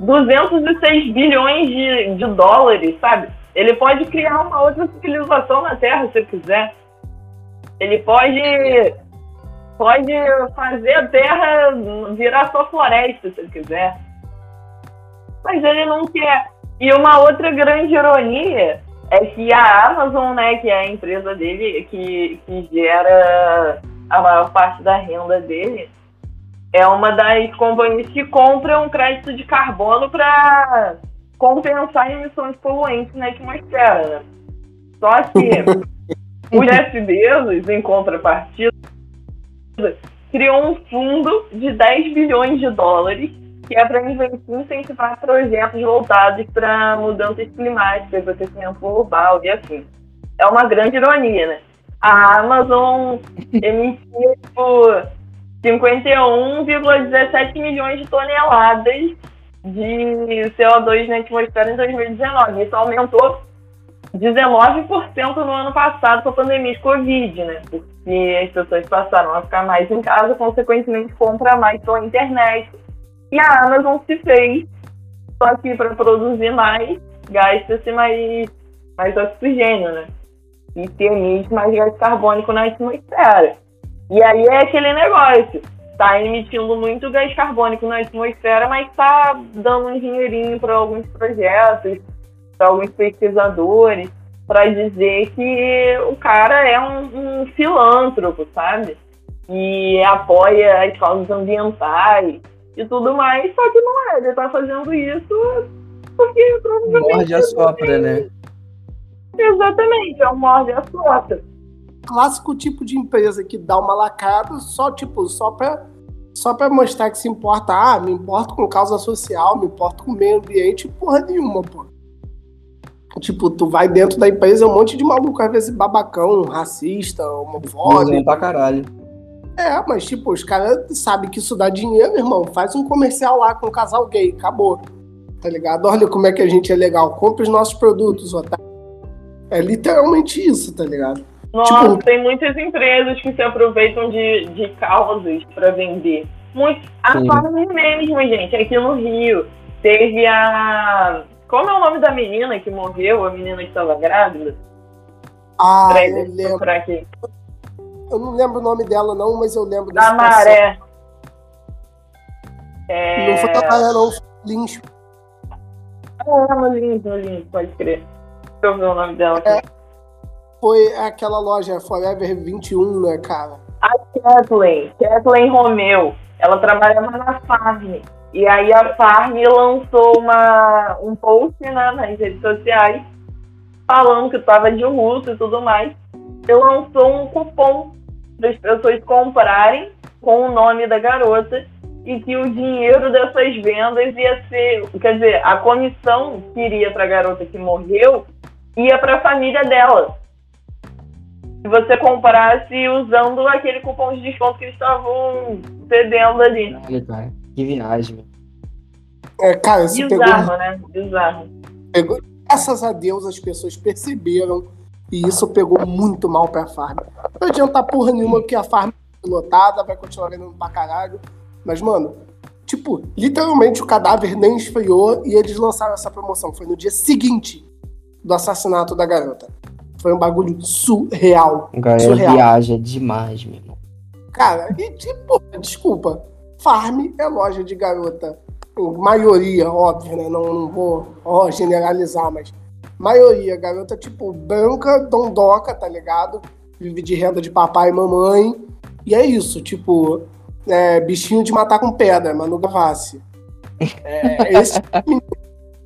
206 bilhões de, de dólares, sabe? Ele pode criar uma outra civilização na Terra se ele quiser. Ele pode, pode fazer a Terra virar só floresta se ele quiser. Mas ele não quer. E uma outra grande ironia é que a Amazon, né, que é a empresa dele, que, que gera a maior parte da renda dele, é uma das companhias que compra um crédito de carbono para compensar emissões poluentes na atmosfera. Né? Só que o Jeff Bezos, em contrapartida, criou um fundo de 10 bilhões de dólares que é para incentivar projetos voltados para mudanças climáticas, aquecimento global e assim. É uma grande ironia, né? A Amazon emitia, tipo, 51,17 milhões de toneladas de CO2 na atmosfera em 2019. Isso aumentou 19% no ano passado com a pandemia de Covid, né? Porque as pessoas passaram a ficar mais em casa, consequentemente compra mais pela internet. E a Amazon se fez, só que para produzir mais, gasta-se mais, mais oxigênio, né? E emite mais gás carbônico na atmosfera. E aí é aquele negócio. Tá emitindo muito gás carbônico na atmosfera, mas tá dando um dinheirinho para alguns projetos, para alguns pesquisadores, para dizer que o cara é um, um filântropo, sabe? E apoia as causas ambientais e tudo mais, só que não é. Ele tá fazendo isso porque provavelmente. Morde a sopra, né? Exatamente, é um morde a sopra. clássico tipo de empresa que dá uma lacrada só, tipo, só pra, só pra mostrar que se importa. Ah, me importo com causa social, me importo com o meio ambiente, porra nenhuma, pô. Tipo, tu vai dentro da empresa, é um monte de maluco, às vezes babacão, racista, homofóbico. Pra caralho. É, mas tipo, os caras sabem que isso dá dinheiro, irmão. Faz um comercial lá com um casal gay, acabou. Tá ligado? Olha como é que a gente é legal. Compre os nossos produtos, otário. É literalmente isso, tá ligado? Nossa, Tipo- tem muitas empresas que se aproveitam de, de causas para vender. Muito. A mesmo, gente, aqui no Rio. Teve a. Como é o nome da menina que morreu? A menina que estava grávida? Ah, Peraí, eu lembro. aqui. Eu não lembro o nome dela, não, mas eu lembro Da. Maré. É... Não foi da Maré, não. Foi Lynch. Ah, no Lins, no Lins, pode crer. Deixa eu ver o nome dela. É. Foi aquela loja Forever 21, né, cara? A Kathleen, Kathleen Romeu, ela trabalhava na Farm. E aí a Farm lançou uma, um post né, nas redes sociais falando que estava de luto e tudo mais. E lançou um cupom para as pessoas comprarem com o nome da garota e que o dinheiro dessas vendas ia ser, quer dizer, a comissão que iria para a garota que morreu ia para a família dela. se você comprasse usando aquele cupom de desconto que eles estavam cedendo ali. Caralho, cara. Que viagem. É, cara, isso pegou, Bizarro, né? Bizarro. pegou. Graças a Deus as pessoas perceberam e isso pegou muito mal pra farm. Não adianta porra nenhuma que a farm é lotada, vai continuar vendendo pra caralho. Mas, mano, tipo, literalmente o cadáver nem esfriou e eles lançaram essa promoção. Foi no dia seguinte do assassinato da garota. Foi um bagulho surreal. Cara Surreal. viaja demais, meu irmão. Cara, e tipo, desculpa. Farm é loja de garota. Maioria, óbvio, né? Não, não vou ó, generalizar, mas maioria, garota, tipo, branca, dondoca, tá ligado? Vive de renda de papai e mamãe. E é isso, tipo, é, bichinho de matar com pedra, Manu Gavassi. É, esse tipo menino,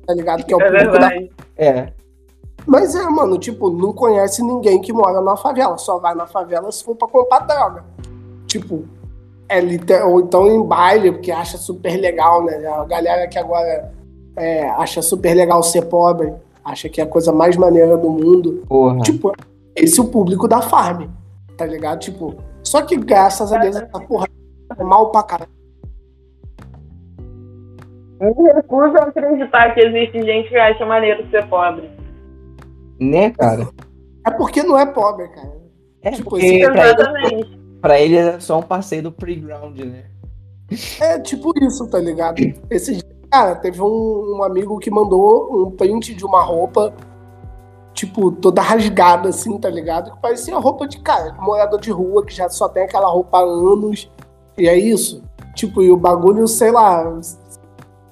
tá ligado? Que é o É público da verdade. É. mas é, mano, tipo, não conhece ninguém que mora na favela. Só vai na favela se for pra comprar droga. Tipo, é ou então em baile, porque acha super legal, né? A galera que agora é, acha super legal ser pobre, acha que é a coisa mais maneira do mundo. Porra. Tipo, esse é o público da farm, tá ligado? Tipo, só que graças a Deus essa porra é mal pra caralho. Me recuso a acreditar que existe gente que acha maneiro ser pobre. Né, cara? É porque não é pobre, cara. É, Tipo, porque Exatamente. Pra ele é só um passeio do playground, né? É tipo isso, tá ligado? Esse dia, cara, teve um, um amigo que mandou um print de uma roupa, tipo, toda rasgada, assim, tá ligado? Que parecia roupa de cara, de morador de rua, que já só tem aquela roupa há anos. E é isso. Tipo, e o bagulho, sei lá,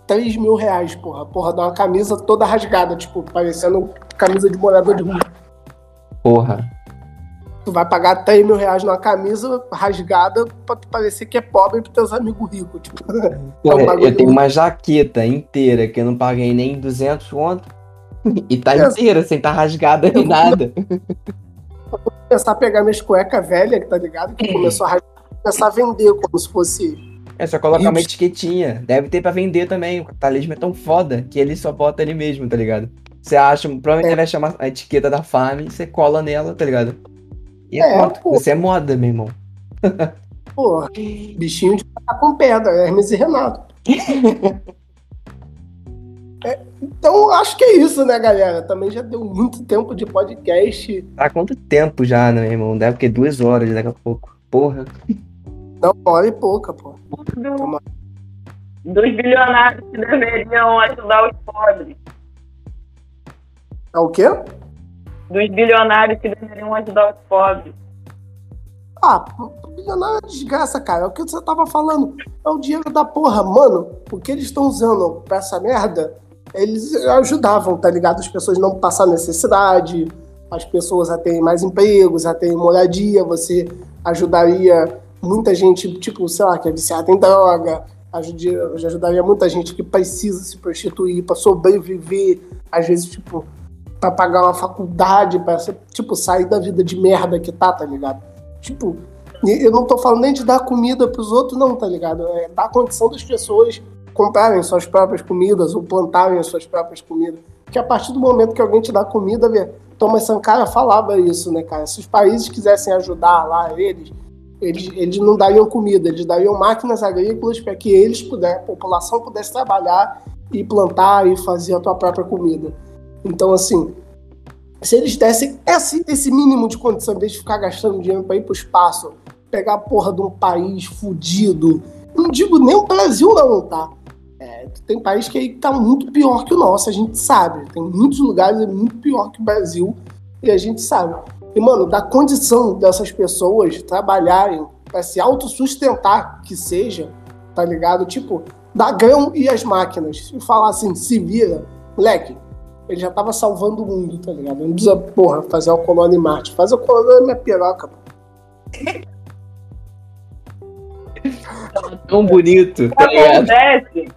3 mil reais, porra. Porra, dá uma camisa toda rasgada, tipo, parecendo camisa de morador de rua. Porra. Tu vai pagar 3 mil reais numa camisa rasgada pra tu parecer que é pobre pros teus amigos ricos, tipo. Porra, bagulho eu tenho uma jaqueta inteira que eu não paguei nem 200 conto. E tá É. inteira, sem tá rasgada nem nada. começar a pegar minhas cuecas velhas, tá ligado? Que começou a rasgar, começar a vender como se fosse. É só colocar uma etiquetinha. Deve ter pra vender também. O capitalismo é tão foda que ele só bota ele mesmo, tá ligado? Você acha, provavelmente É. ele vai chamar a etiqueta da farm, você cola nela, tá ligado? E é, É, pô. Você é moda, meu irmão. Porra, bichinho de matar com pedra, Hermes e Renato. É, então, acho que é isso, né, galera? Também já deu muito tempo de podcast. Tá quanto tempo já, né, meu irmão? Deve que duas horas daqui a pouco. Porra. Não, uma hora e pouca, pô. Do- dos bilionários que deveriam ajudar os pobres. É o quê? Dos bilionários que deveriam ajudar os pobres. Ah, bilionário é desgraça, cara. É o que você tava falando. É o dinheiro da porra, mano. O que eles estão usando pra essa merda, eles ajudavam, tá ligado? As pessoas não passar necessidade, as pessoas a terem mais empregos, a terem moradia. Você ajudaria muita gente, tipo, sei lá, que é viciada em droga. Ajudaria, ajudaria muita gente que precisa se prostituir pra sobreviver. Às vezes, tipo, pra pagar uma faculdade, pra, tipo, sair da vida de merda que tá, tá ligado? Tipo, eu não tô falando nem de dar comida pros outros, não, tá ligado? É dar condição das pessoas comprarem suas próprias comidas ou plantarem as suas próprias comidas. Porque a partir do momento que alguém te dá comida, vê, Thomas Sankara falava isso, né, cara? Se os países quisessem ajudar lá eles, eles, eles não dariam comida, eles dariam máquinas agrícolas para que eles pudessem, a população pudesse trabalhar e plantar e fazer a tua própria comida. Então, assim, se eles dessem esse, esse mínimo de condição, em vez de ficar gastando dinheiro para ir pro espaço, pegar a porra de um país fudido, não digo nem o Brasil não, tá? É, tem país que aí tá muito pior que o nosso, a gente sabe. Tem muitos lugares é muito pior que o Brasil e a gente sabe. E, mano, da condição dessas pessoas trabalharem para se autossustentar, que seja, tá ligado? Tipo, dar grão e as máquinas. E falar assim, se vira. Moleque, ele já tava salvando o mundo, tá ligado? Não precisa, porra, fazer uma colônia em Marte. Faz a colônia na minha piroca, pô. Tão bonito, O tá que ligado? acontece,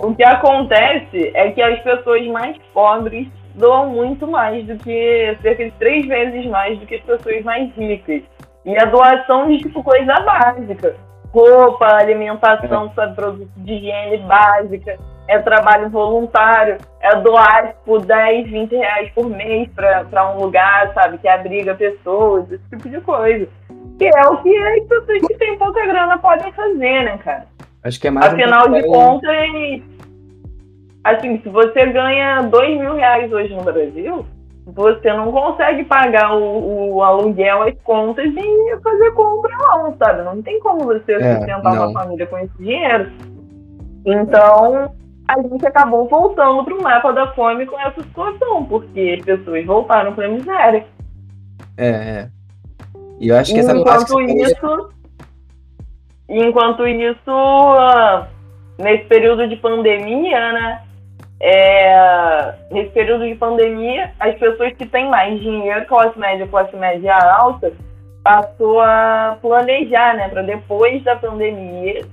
o que acontece é que as pessoas mais pobres doam muito mais do que cerca de três vezes mais do que as pessoas mais ricas. E a doação de tipo coisa básica. Roupa, alimentação, sabe, produto de higiene básica. É trabalho voluntário, é doar tipo 10, 20 reais por mês para um lugar, sabe, que abriga pessoas, esse tipo de coisa. Que é o que as pessoas que têm pouca grana podem fazer, né, cara? Acho que é mais Afinal de contas, assim, se você ganha 2 mil reais hoje no Brasil, você não consegue pagar o, o aluguel, as contas e fazer compra não, sabe? Não tem como você É, sustentar não. uma família com esse dinheiro. Então, a gente acabou voltando para o mapa da fome com essa situação, porque as pessoas voltaram para a miséria. É, é. E eu acho que essa enquanto que isso, enquanto isso, ah, nesse período de pandemia, né? é, nesse período de pandemia, as pessoas que têm mais dinheiro, classe média, classe média alta, passou a planejar, né, para depois da pandemia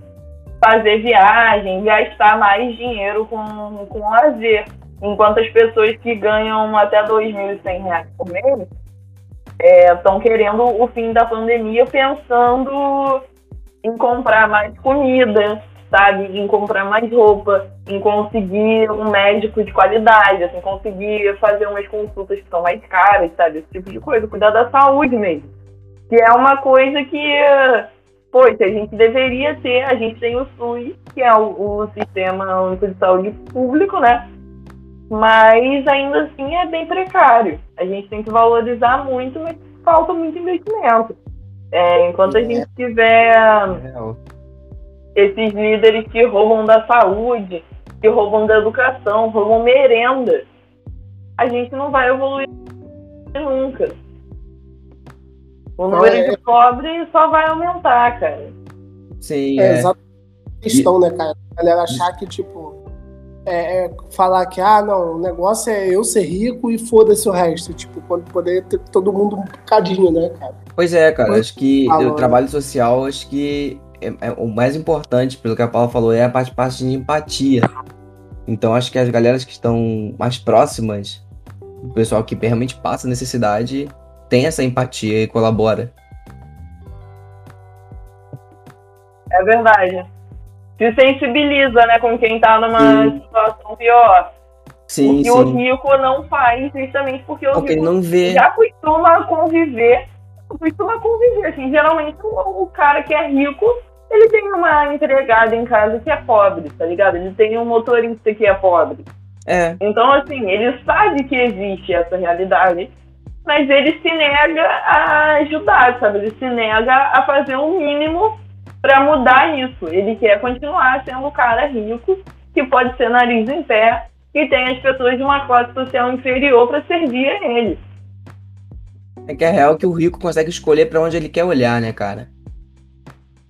fazer viagem, gastar mais dinheiro com, com lazer. Enquanto as pessoas que ganham até 2.100 reais por mês estão querendo o fim da pandemia pensando em comprar mais comida, sabe? Em comprar mais roupa, em conseguir um médico de qualidade, assim, conseguir fazer umas consultas que são mais caras, sabe? Esse tipo de coisa, cuidar da saúde mesmo. Que é uma coisa que, poxa, a gente deveria ter, a gente tem o SUS, que é o, o Sistema Único de Saúde Público, né? Mas ainda assim é bem precário. A gente tem que valorizar muito, mas falta muito investimento. É, enquanto a gente tiver esses líderes que roubam da saúde, que roubam da educação, roubam merenda, a gente não vai evoluir nunca. O Não, número é- de pobres só vai aumentar, cara. Sim, É, é. exatamente a questão, né, cara? A galera achar que, tipo, é, é falar que, ah, não, o negócio é eu ser rico e foda-se o resto. Tipo, quando poderia ter todo mundo um bocadinho, né, cara? Pois é, cara, acho que Falou, o né? trabalho social, acho que é, é o mais importante, pelo que a Paula falou, é a parte, parte de empatia. Então, acho que as galeras que estão mais próximas, o pessoal que realmente passa necessidade, tem essa empatia e colabora. É verdade. Se sensibiliza, né, com quem tá numa Sim. situação pior. Sim, o que o sim. rico não faz, justamente porque o Porque rico não vê. já costuma conviver, costuma conviver, assim, geralmente o, o cara que é rico, ele tem uma empregada em casa que é pobre, tá ligado? Ele tem um motorista que é pobre. É, Então, assim, ele sabe que existe essa realidade, mas ele se nega a ajudar, sabe? Ele se nega a fazer o mínimo para mudar isso. Ele quer continuar sendo o cara rico, que pode ser nariz em pé, e tem as pessoas de uma classe social inferior para servir a ele. é que é real que o rico consegue escolher pra onde ele quer olhar, né, cara?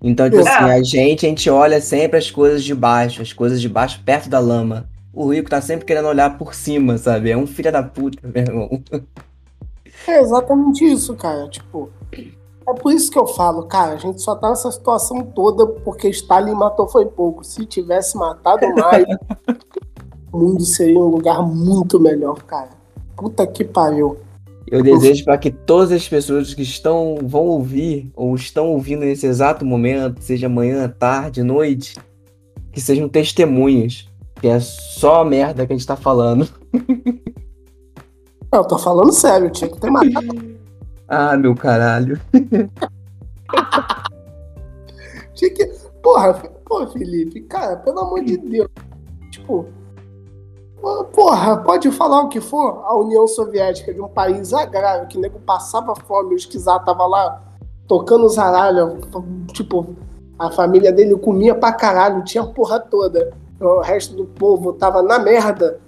Então, tipo É. assim, a gente, a gente olha sempre as coisas de baixo, as coisas de baixo perto da lama. O rico tá sempre querendo olhar por cima, sabe? É um filho da puta, meu irmão. É exatamente isso, cara. Tipo, é por isso que eu falo, cara, a gente só tá nessa situação toda porque Stalin matou foi pouco. Se tivesse matado mais, o mundo seria um lugar muito melhor, cara. Puta que pariu. Eu desejo para que todas as pessoas que estão vão ouvir ou estão ouvindo nesse exato momento, seja manhã, tarde, noite, que sejam testemunhas, que é só merda que a gente tá falando. Não, eu tô falando sério, tinha que ter matado. Ah, meu caralho. Tinha que. Porra, porra, Felipe, cara, pelo amor de Deus. Tipo. Porra, pode falar o que for, a União Soviética de um país agrário que o nego passava fome, o esquisar tava lá tocando os aralhos, tipo, a família dele comia pra caralho, tinha a porra toda. O resto do povo tava na merda.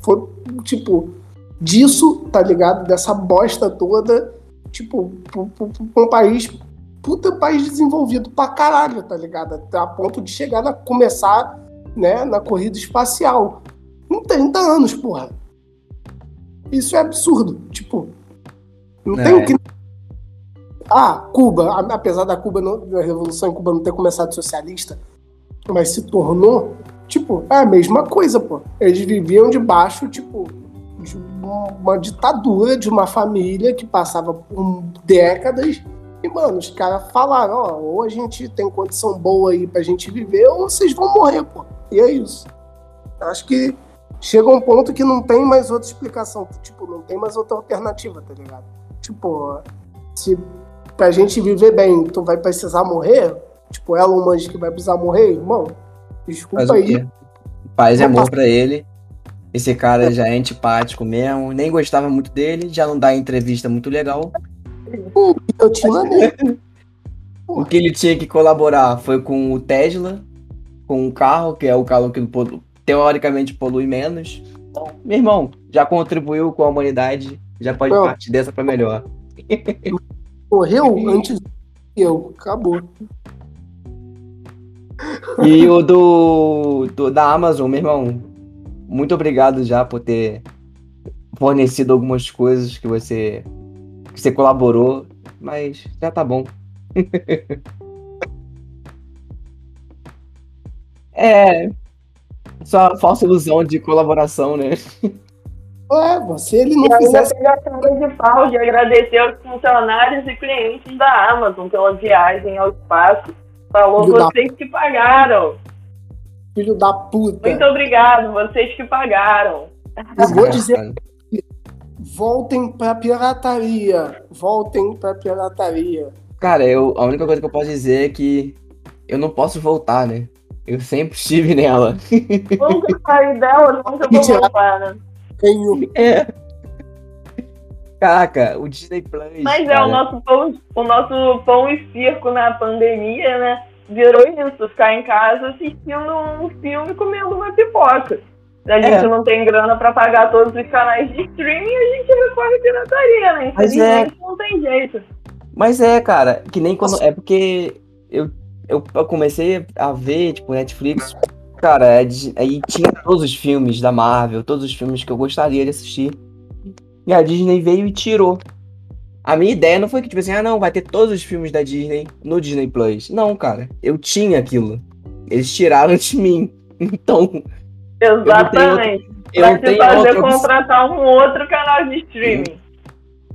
Foi, tipo, disso, tá ligado? Dessa bosta toda, tipo, um país puta país desenvolvido pra caralho, tá ligado? A ponto de chegar a começar, né, na corrida espacial. Em 30 anos, porra. Isso é absurdo. Tipo, não É. tem o que. Ah, Cuba, apesar da Cuba, não, da Revolução em Cuba não ter começado socialista, mas se tornou, tipo, é a mesma coisa, pô. Eles viviam debaixo, tipo, uma ditadura de uma família que passava por décadas e, mano, os caras falaram, ó, ou a gente tem condição boa aí pra gente viver, ou vocês vão morrer, pô. E é isso. Acho que chega um ponto que não tem mais outra explicação. Tipo, não tem mais outra alternativa, tá ligado? Tipo, se pra gente viver bem, tu vai precisar morrer, tipo, Elon Musk que vai precisar morrer, irmão, desculpa aí. Paz e amor pra ele. Esse cara já é antipático mesmo, nem gostava muito dele, já não dá entrevista muito legal. Eu tinha dele. O que ele tinha que colaborar foi com o Tesla, com o carro, que é o carro que teoricamente polui menos. Então, meu irmão, já contribuiu com a humanidade, já pode Não. partir dessa pra melhor. Morreu antes que eu. Acabou. E o do, do- da Amazon, meu irmão, muito obrigado já por ter fornecido algumas coisas que você que você colaborou, mas já tá bom. é só falsa ilusão de colaboração, né? É, se ele não ainda fizesse. teve a cara de pau de agradecer aos funcionários e clientes da Amazon pela viagem ao espaço. Falou, da- vocês que pagaram. Filho da puta. Muito obrigado, vocês que pagaram. Eu vou dizer, voltem pra pirataria. Voltem pra pirataria. Cara, eu, a única coisa que eu posso dizer é que eu não posso voltar, né? Eu sempre estive nela. Nunca saí dela, nunca vou voltar, né? Tenho. É. Caraca, o Disney Plus. Mas é, cara, o nosso, pão, o nosso pão e circo na pandemia, né? Virou isso, ficar em casa assistindo um filme comendo uma pipoca. A gente É. não tem grana pra pagar todos os canais de streaming, a gente recorre à pirataria, né? Mas é. Não tem jeito. Mas é, cara, que nem quando. É porque eu, eu comecei a ver, tipo, Netflix. Cara, é de- aí tinha todos os filmes da Marvel, todos os filmes que eu gostaria de assistir. E a Disney veio e tirou. A minha ideia não foi que, tipo assim, ah, não, vai ter todos os filmes da Disney no Disney Plus. Não, cara, eu tinha aquilo. Eles tiraram de mim. Então, Exatamente. eu Pra não te tenho fazer outra opção. contratar um outro canal de streaming.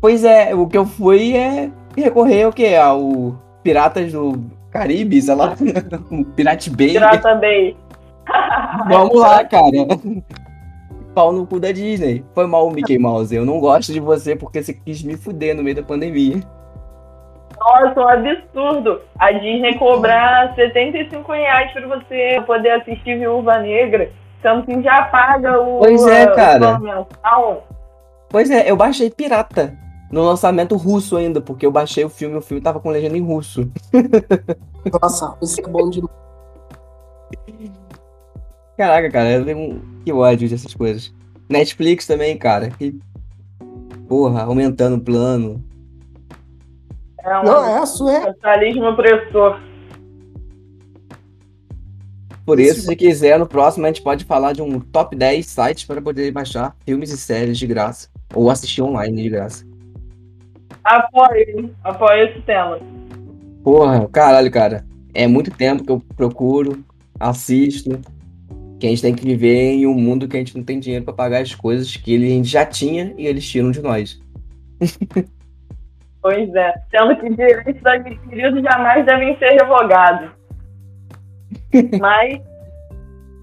Pois é, o que eu fui é recorrer ao quê? Ao Piratas do Caribe, sei lá, Pirate Bay. Pirata Bay. Vamos lá, cara. Pau no cu da Disney. Foi mal, Mickey Mouse. Eu não gosto de você porque você quis me fuder no meio da pandemia. Nossa, um absurdo. A Disney cobrar 75 reais pra você poder assistir Viúva Negra. Sendo que já paga o. Pois é, cara. Pois é, eu baixei pirata. No lançamento russo ainda, porque eu baixei o filme, o filme tava com legenda em russo. Nossa, isso é bom demais. Caraca, cara, eu tenho um... que ódio dessas coisas. Netflix também, cara. Que... Porra, aumentando o plano. É um Não, é a sua. capitalismo opressor. Por Isso. isso, se quiser, no próximo a gente pode falar de um top 10 sites para poder baixar filmes e séries de graça. Ou assistir online de graça. Apoio, apoio esse tema. Porra, caralho, cara. É muito tempo que eu procuro, assisto. Que a gente tem que viver em um mundo que a gente não tem dinheiro pra pagar as coisas que ele- a gente já tinha e eles tiram de nós. Pois é. Sendo que direitos adquiridos jamais devem ser revogados. Mas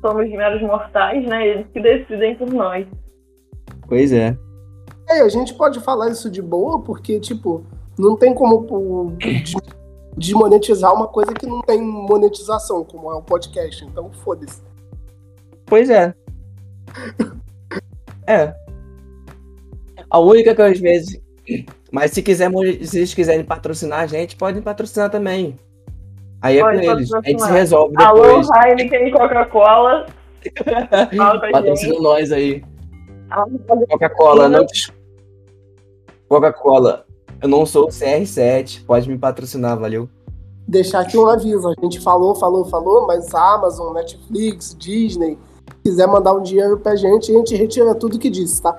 somos meros mortais, né? Eles que decidem por nós. Pois é. É, a gente pode falar isso de boa, porque, tipo, não tem como desmonetizar uma coisa que não tem monetização, como é o podcast. Então, foda-se. Pois é. É. A única que às vezes. Mas se quiser, se eles quiserem patrocinar a gente, podem patrocinar também. Aí é Pode com eles. A gente se resolve Alô, depois. Heineken e Coca-Cola. Patrocina nós aí. Alô, Coca-Cola, não. Coca-Cola, eu não sou o CR7. Pode me patrocinar, valeu. Deixar aqui um aviso. A gente falou, falou, falou, mas Amazon, Netflix, Disney, quiser mandar um dinheiro pra gente, a gente retira tudo que disse, tá?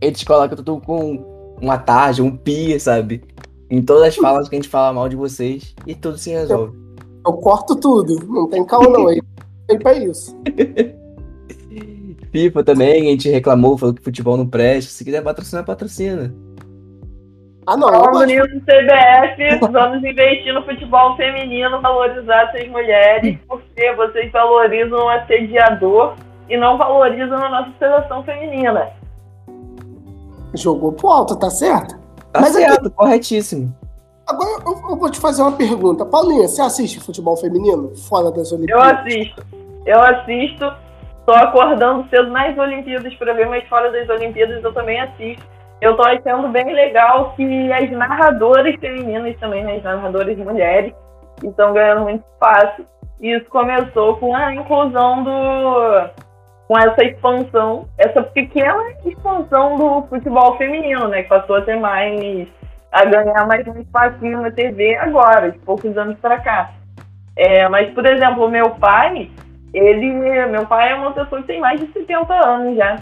Eles colocam tudo com uma tarja, um pi, sabe? Em todas as falas que a gente fala mal de vocês e tudo se resolve. Eu corto tudo. Não tem calma, não. Aí tem pra isso. FIFA também, a gente reclamou, falou que futebol não presta. Se quiser patrocinar, patrocina. Ah, não. Nisso, CBF, vamos investir no futebol feminino, valorizar essas mulheres, porque vocês valorizam o assediador e não valorizam a nossa seleção feminina. Jogou pro alto, tá certo? Tá Mas certo, corretíssimo. Agora eu, eu vou te fazer uma pergunta. Paulinha, você assiste futebol feminino fora das Eu Olimpíadas? assisto. Eu assisto. Tô acordando cedo nas Olimpíadas para ver, mas fora das Olimpíadas eu também assisto. Eu tô achando bem legal que as narradoras femininas também, né, as narradoras mulheres, estão ganhando muito espaço. E isso começou com a inclusão do. com essa expansão, essa pequena expansão do futebol feminino, né? Que passou a ter mais. a ganhar mais um espacinho na TV agora, de poucos anos pra cá. É, mas, por exemplo, meu pai, ele. Meu pai é uma pessoa que tem mais de 70 anos já.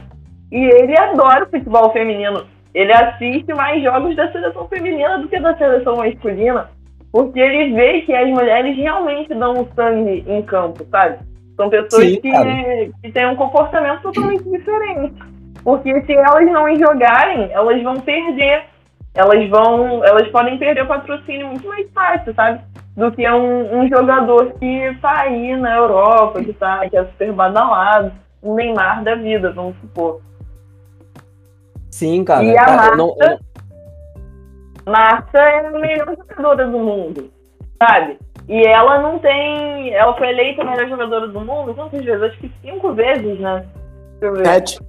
E ele adora o futebol feminino. Ele assiste mais jogos da seleção feminina do que da seleção masculina. Porque ele vê que as mulheres realmente dão o sangue em campo, sabe? São pessoas Sim, que, que têm um comportamento totalmente diferente. Porque se elas não jogarem, elas vão perder. Elas vão. Elas podem perder o patrocínio muito mais fácil, sabe? Do que um, um jogador que tá aí na Europa, que, tá, que é super badalado, um Neymar da vida, vamos supor. Sim, cara. E a eu não- eu não- Marta é a melhor jogadora do mundo, sabe? E ela não tem. Ela foi eleita a melhor jogadora do mundo quantas vezes? Acho que cinco vezes, né? Sete.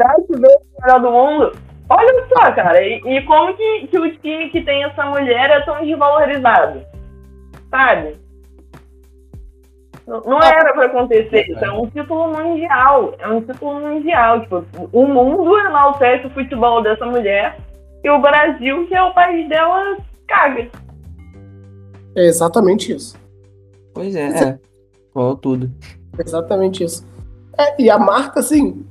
Sete vezes a melhor do mundo. Olha só, cara, e, e como que, que o time que tem essa mulher é tão desvalorizado? Sabe? Não, era pra acontecer isso, é um título mundial. É um título mundial. Tipo, o mundo enaltece o futebol dessa mulher e o Brasil, que é o país dela, caga. É exatamente isso. Pois é, é. Falou tudo. Exatamente isso. É, e a marca, assim,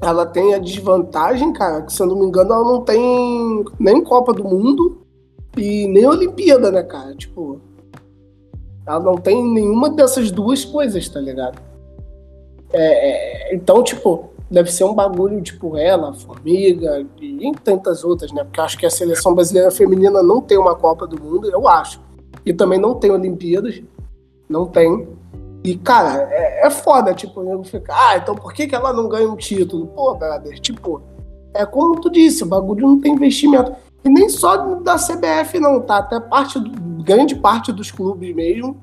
ela tem a desvantagem, cara, que se eu não me engano, ela não tem nem Copa do Mundo e nem Olimpíada, né, cara? Tipo, ela não tem nenhuma dessas duas coisas, tá ligado? É, é, então, tipo, deve ser um bagulho, tipo, ela, Formiga e tantas outras, né? Porque eu acho que a seleção brasileira feminina não tem uma Copa do Mundo, eu acho. E também não tem Olimpíadas. Não tem. E, cara, é, é foda, tipo, o nego fica, ah, então por que, que ela não ganha um título? Pô, brother, tipo, é como tu disse, o bagulho não tem investimento. E nem só da CBF, não, tá? Até parte, do- grande parte dos clubes mesmo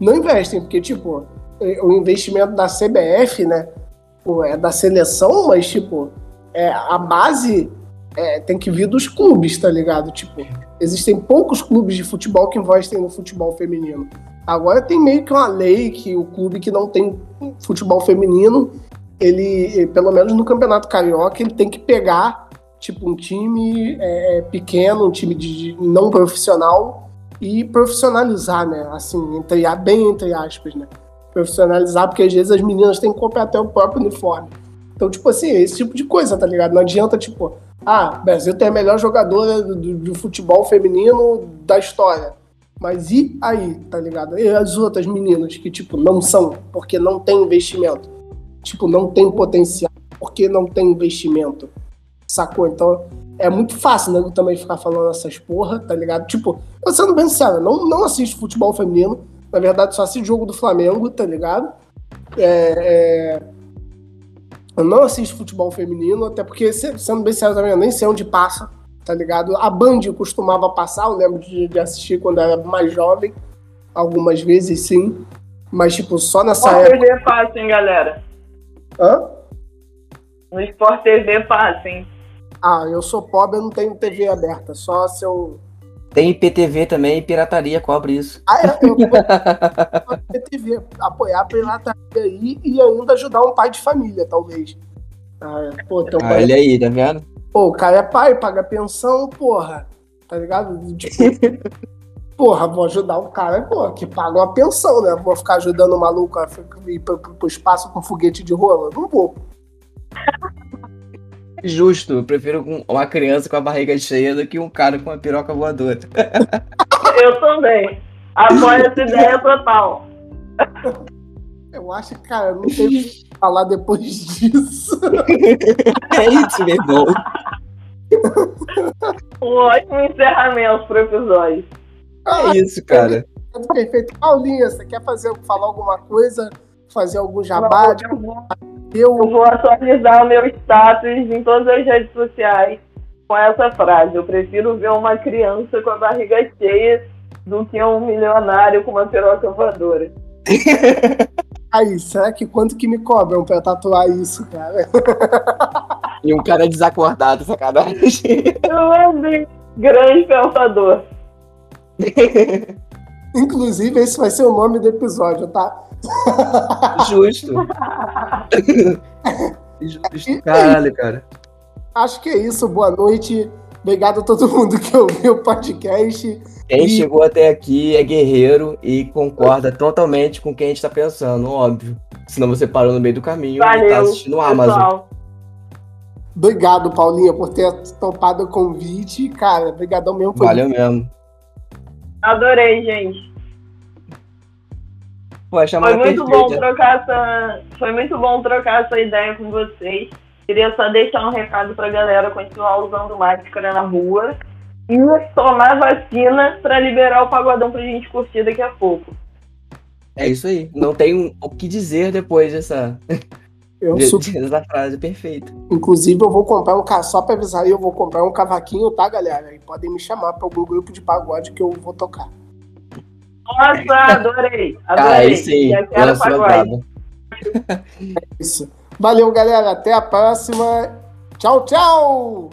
não investem, porque, tipo, eh, o investimento da CBF, né, é da seleção, mas, tipo, é, a base é, tem que vir dos clubes, tá ligado? Tipo, existem poucos clubes de futebol que investem no futebol feminino. Agora tem meio que uma lei que o clube que não tem futebol feminino, ele, pelo menos no Campeonato Carioca, ele tem que pegar, tipo, um time é, pequeno, um time de, de não profissional e profissionalizar, né? Assim, entre, bem entre aspas, né? Profissionalizar, porque às vezes as meninas têm que comprar até o próprio uniforme. Então, tipo assim, esse tipo de coisa, tá ligado? Não adianta, tipo, ah, Brasil tem a melhor jogadora do, do- do futebol feminino da história. Mas e aí, tá ligado? E as outras meninas que, tipo, não são, porque não tem investimento. Tipo, não tem potencial, porque não tem investimento. Sacou? Então, é muito fácil, né? Também ficar falando essas porra, tá ligado? Tipo, eu sendo bem sincero, não, não assisto futebol feminino. Na verdade, só assisto jogo do Flamengo, tá ligado? É, é, Eu não assisto futebol feminino, até porque, se- sendo bem sincero também, eu nem sei onde passa, tá ligado? A Band costumava passar, eu lembro de, de assistir quando eu era mais jovem, algumas vezes sim. Mas, tipo, só nessa Sport época. TV passa, hein, galera? Hã? No Sport TV passa, hein? Ah, eu sou pobre, eu não tenho TV aberta, só se eu. Tem IPTV também, pirataria cobre isso. Ah, é, eu vou ter TV, apoiar a pirataria aí e ainda ajudar um pai de família, talvez. Ah, pô, teu pai, Olha aí, tá vendo? pô, o cara é pai, paga pensão, porra, tá ligado? Tipo, porra, vou ajudar o cara, pô, que paga uma pensão, né? Vou ficar ajudando o maluco a ir pro, pro- pro espaço com foguete de rola? Não vou. Justo, eu prefiro um- uma criança com a barriga cheia do que um cara com uma piroca voadora. Eu também. Apoio essa ideia total. Eu acho que, cara, não tem o que falar depois disso. É isso, meu irmão. Um ótimo encerramento pro episódio. É isso, cara. Perfeito. Paulinha, você quer fazer, falar alguma coisa? Fazer algum jabá? Não, eu, vou, eu... vou atualizar o meu status em todas as redes sociais com essa frase. Eu prefiro ver uma criança com a barriga cheia do que um milionário com uma piroca voadora. Aí, será que quanto que me cobram pra tatuar isso, cara? E um cara desacordado, sacanagem. Eu amei. Grande pensador. Inclusive, esse vai ser o nome do episódio, tá? Justo. Justo. Caralho, cara. Acho que é isso. Boa noite. Obrigado a todo mundo que ouviu o podcast. Quem e... chegou até aqui é guerreiro e concorda totalmente com quem a gente tá pensando, óbvio. Senão você parou no meio do caminho Valeu, e tá assistindo o Amazon. Obrigado, Paulinha, por ter topado o convite. Cara, obrigadão mesmo. Valeu mesmo. Adorei, gente. Foi muito bom trocar essa, foi muito bom trocar essa ideia com vocês. Queria só deixar um recado pra galera continuar usando máscara na rua e tomar vacina para liberar o pagodão pra gente curtir daqui a pouco. É isso aí. Não tem o que dizer depois dessa. Eu sou... Essa frase perfeita. Inclusive, eu vou comprar um só pra avisar aí, eu vou comprar um cavaquinho, tá, galera? E podem me chamar para algum grupo de pagode que eu vou tocar. Nossa, adorei! Adorei! Ah, sim. Já quero pagode. É isso. Valeu, galera. Até a próxima. Tchau, tchau!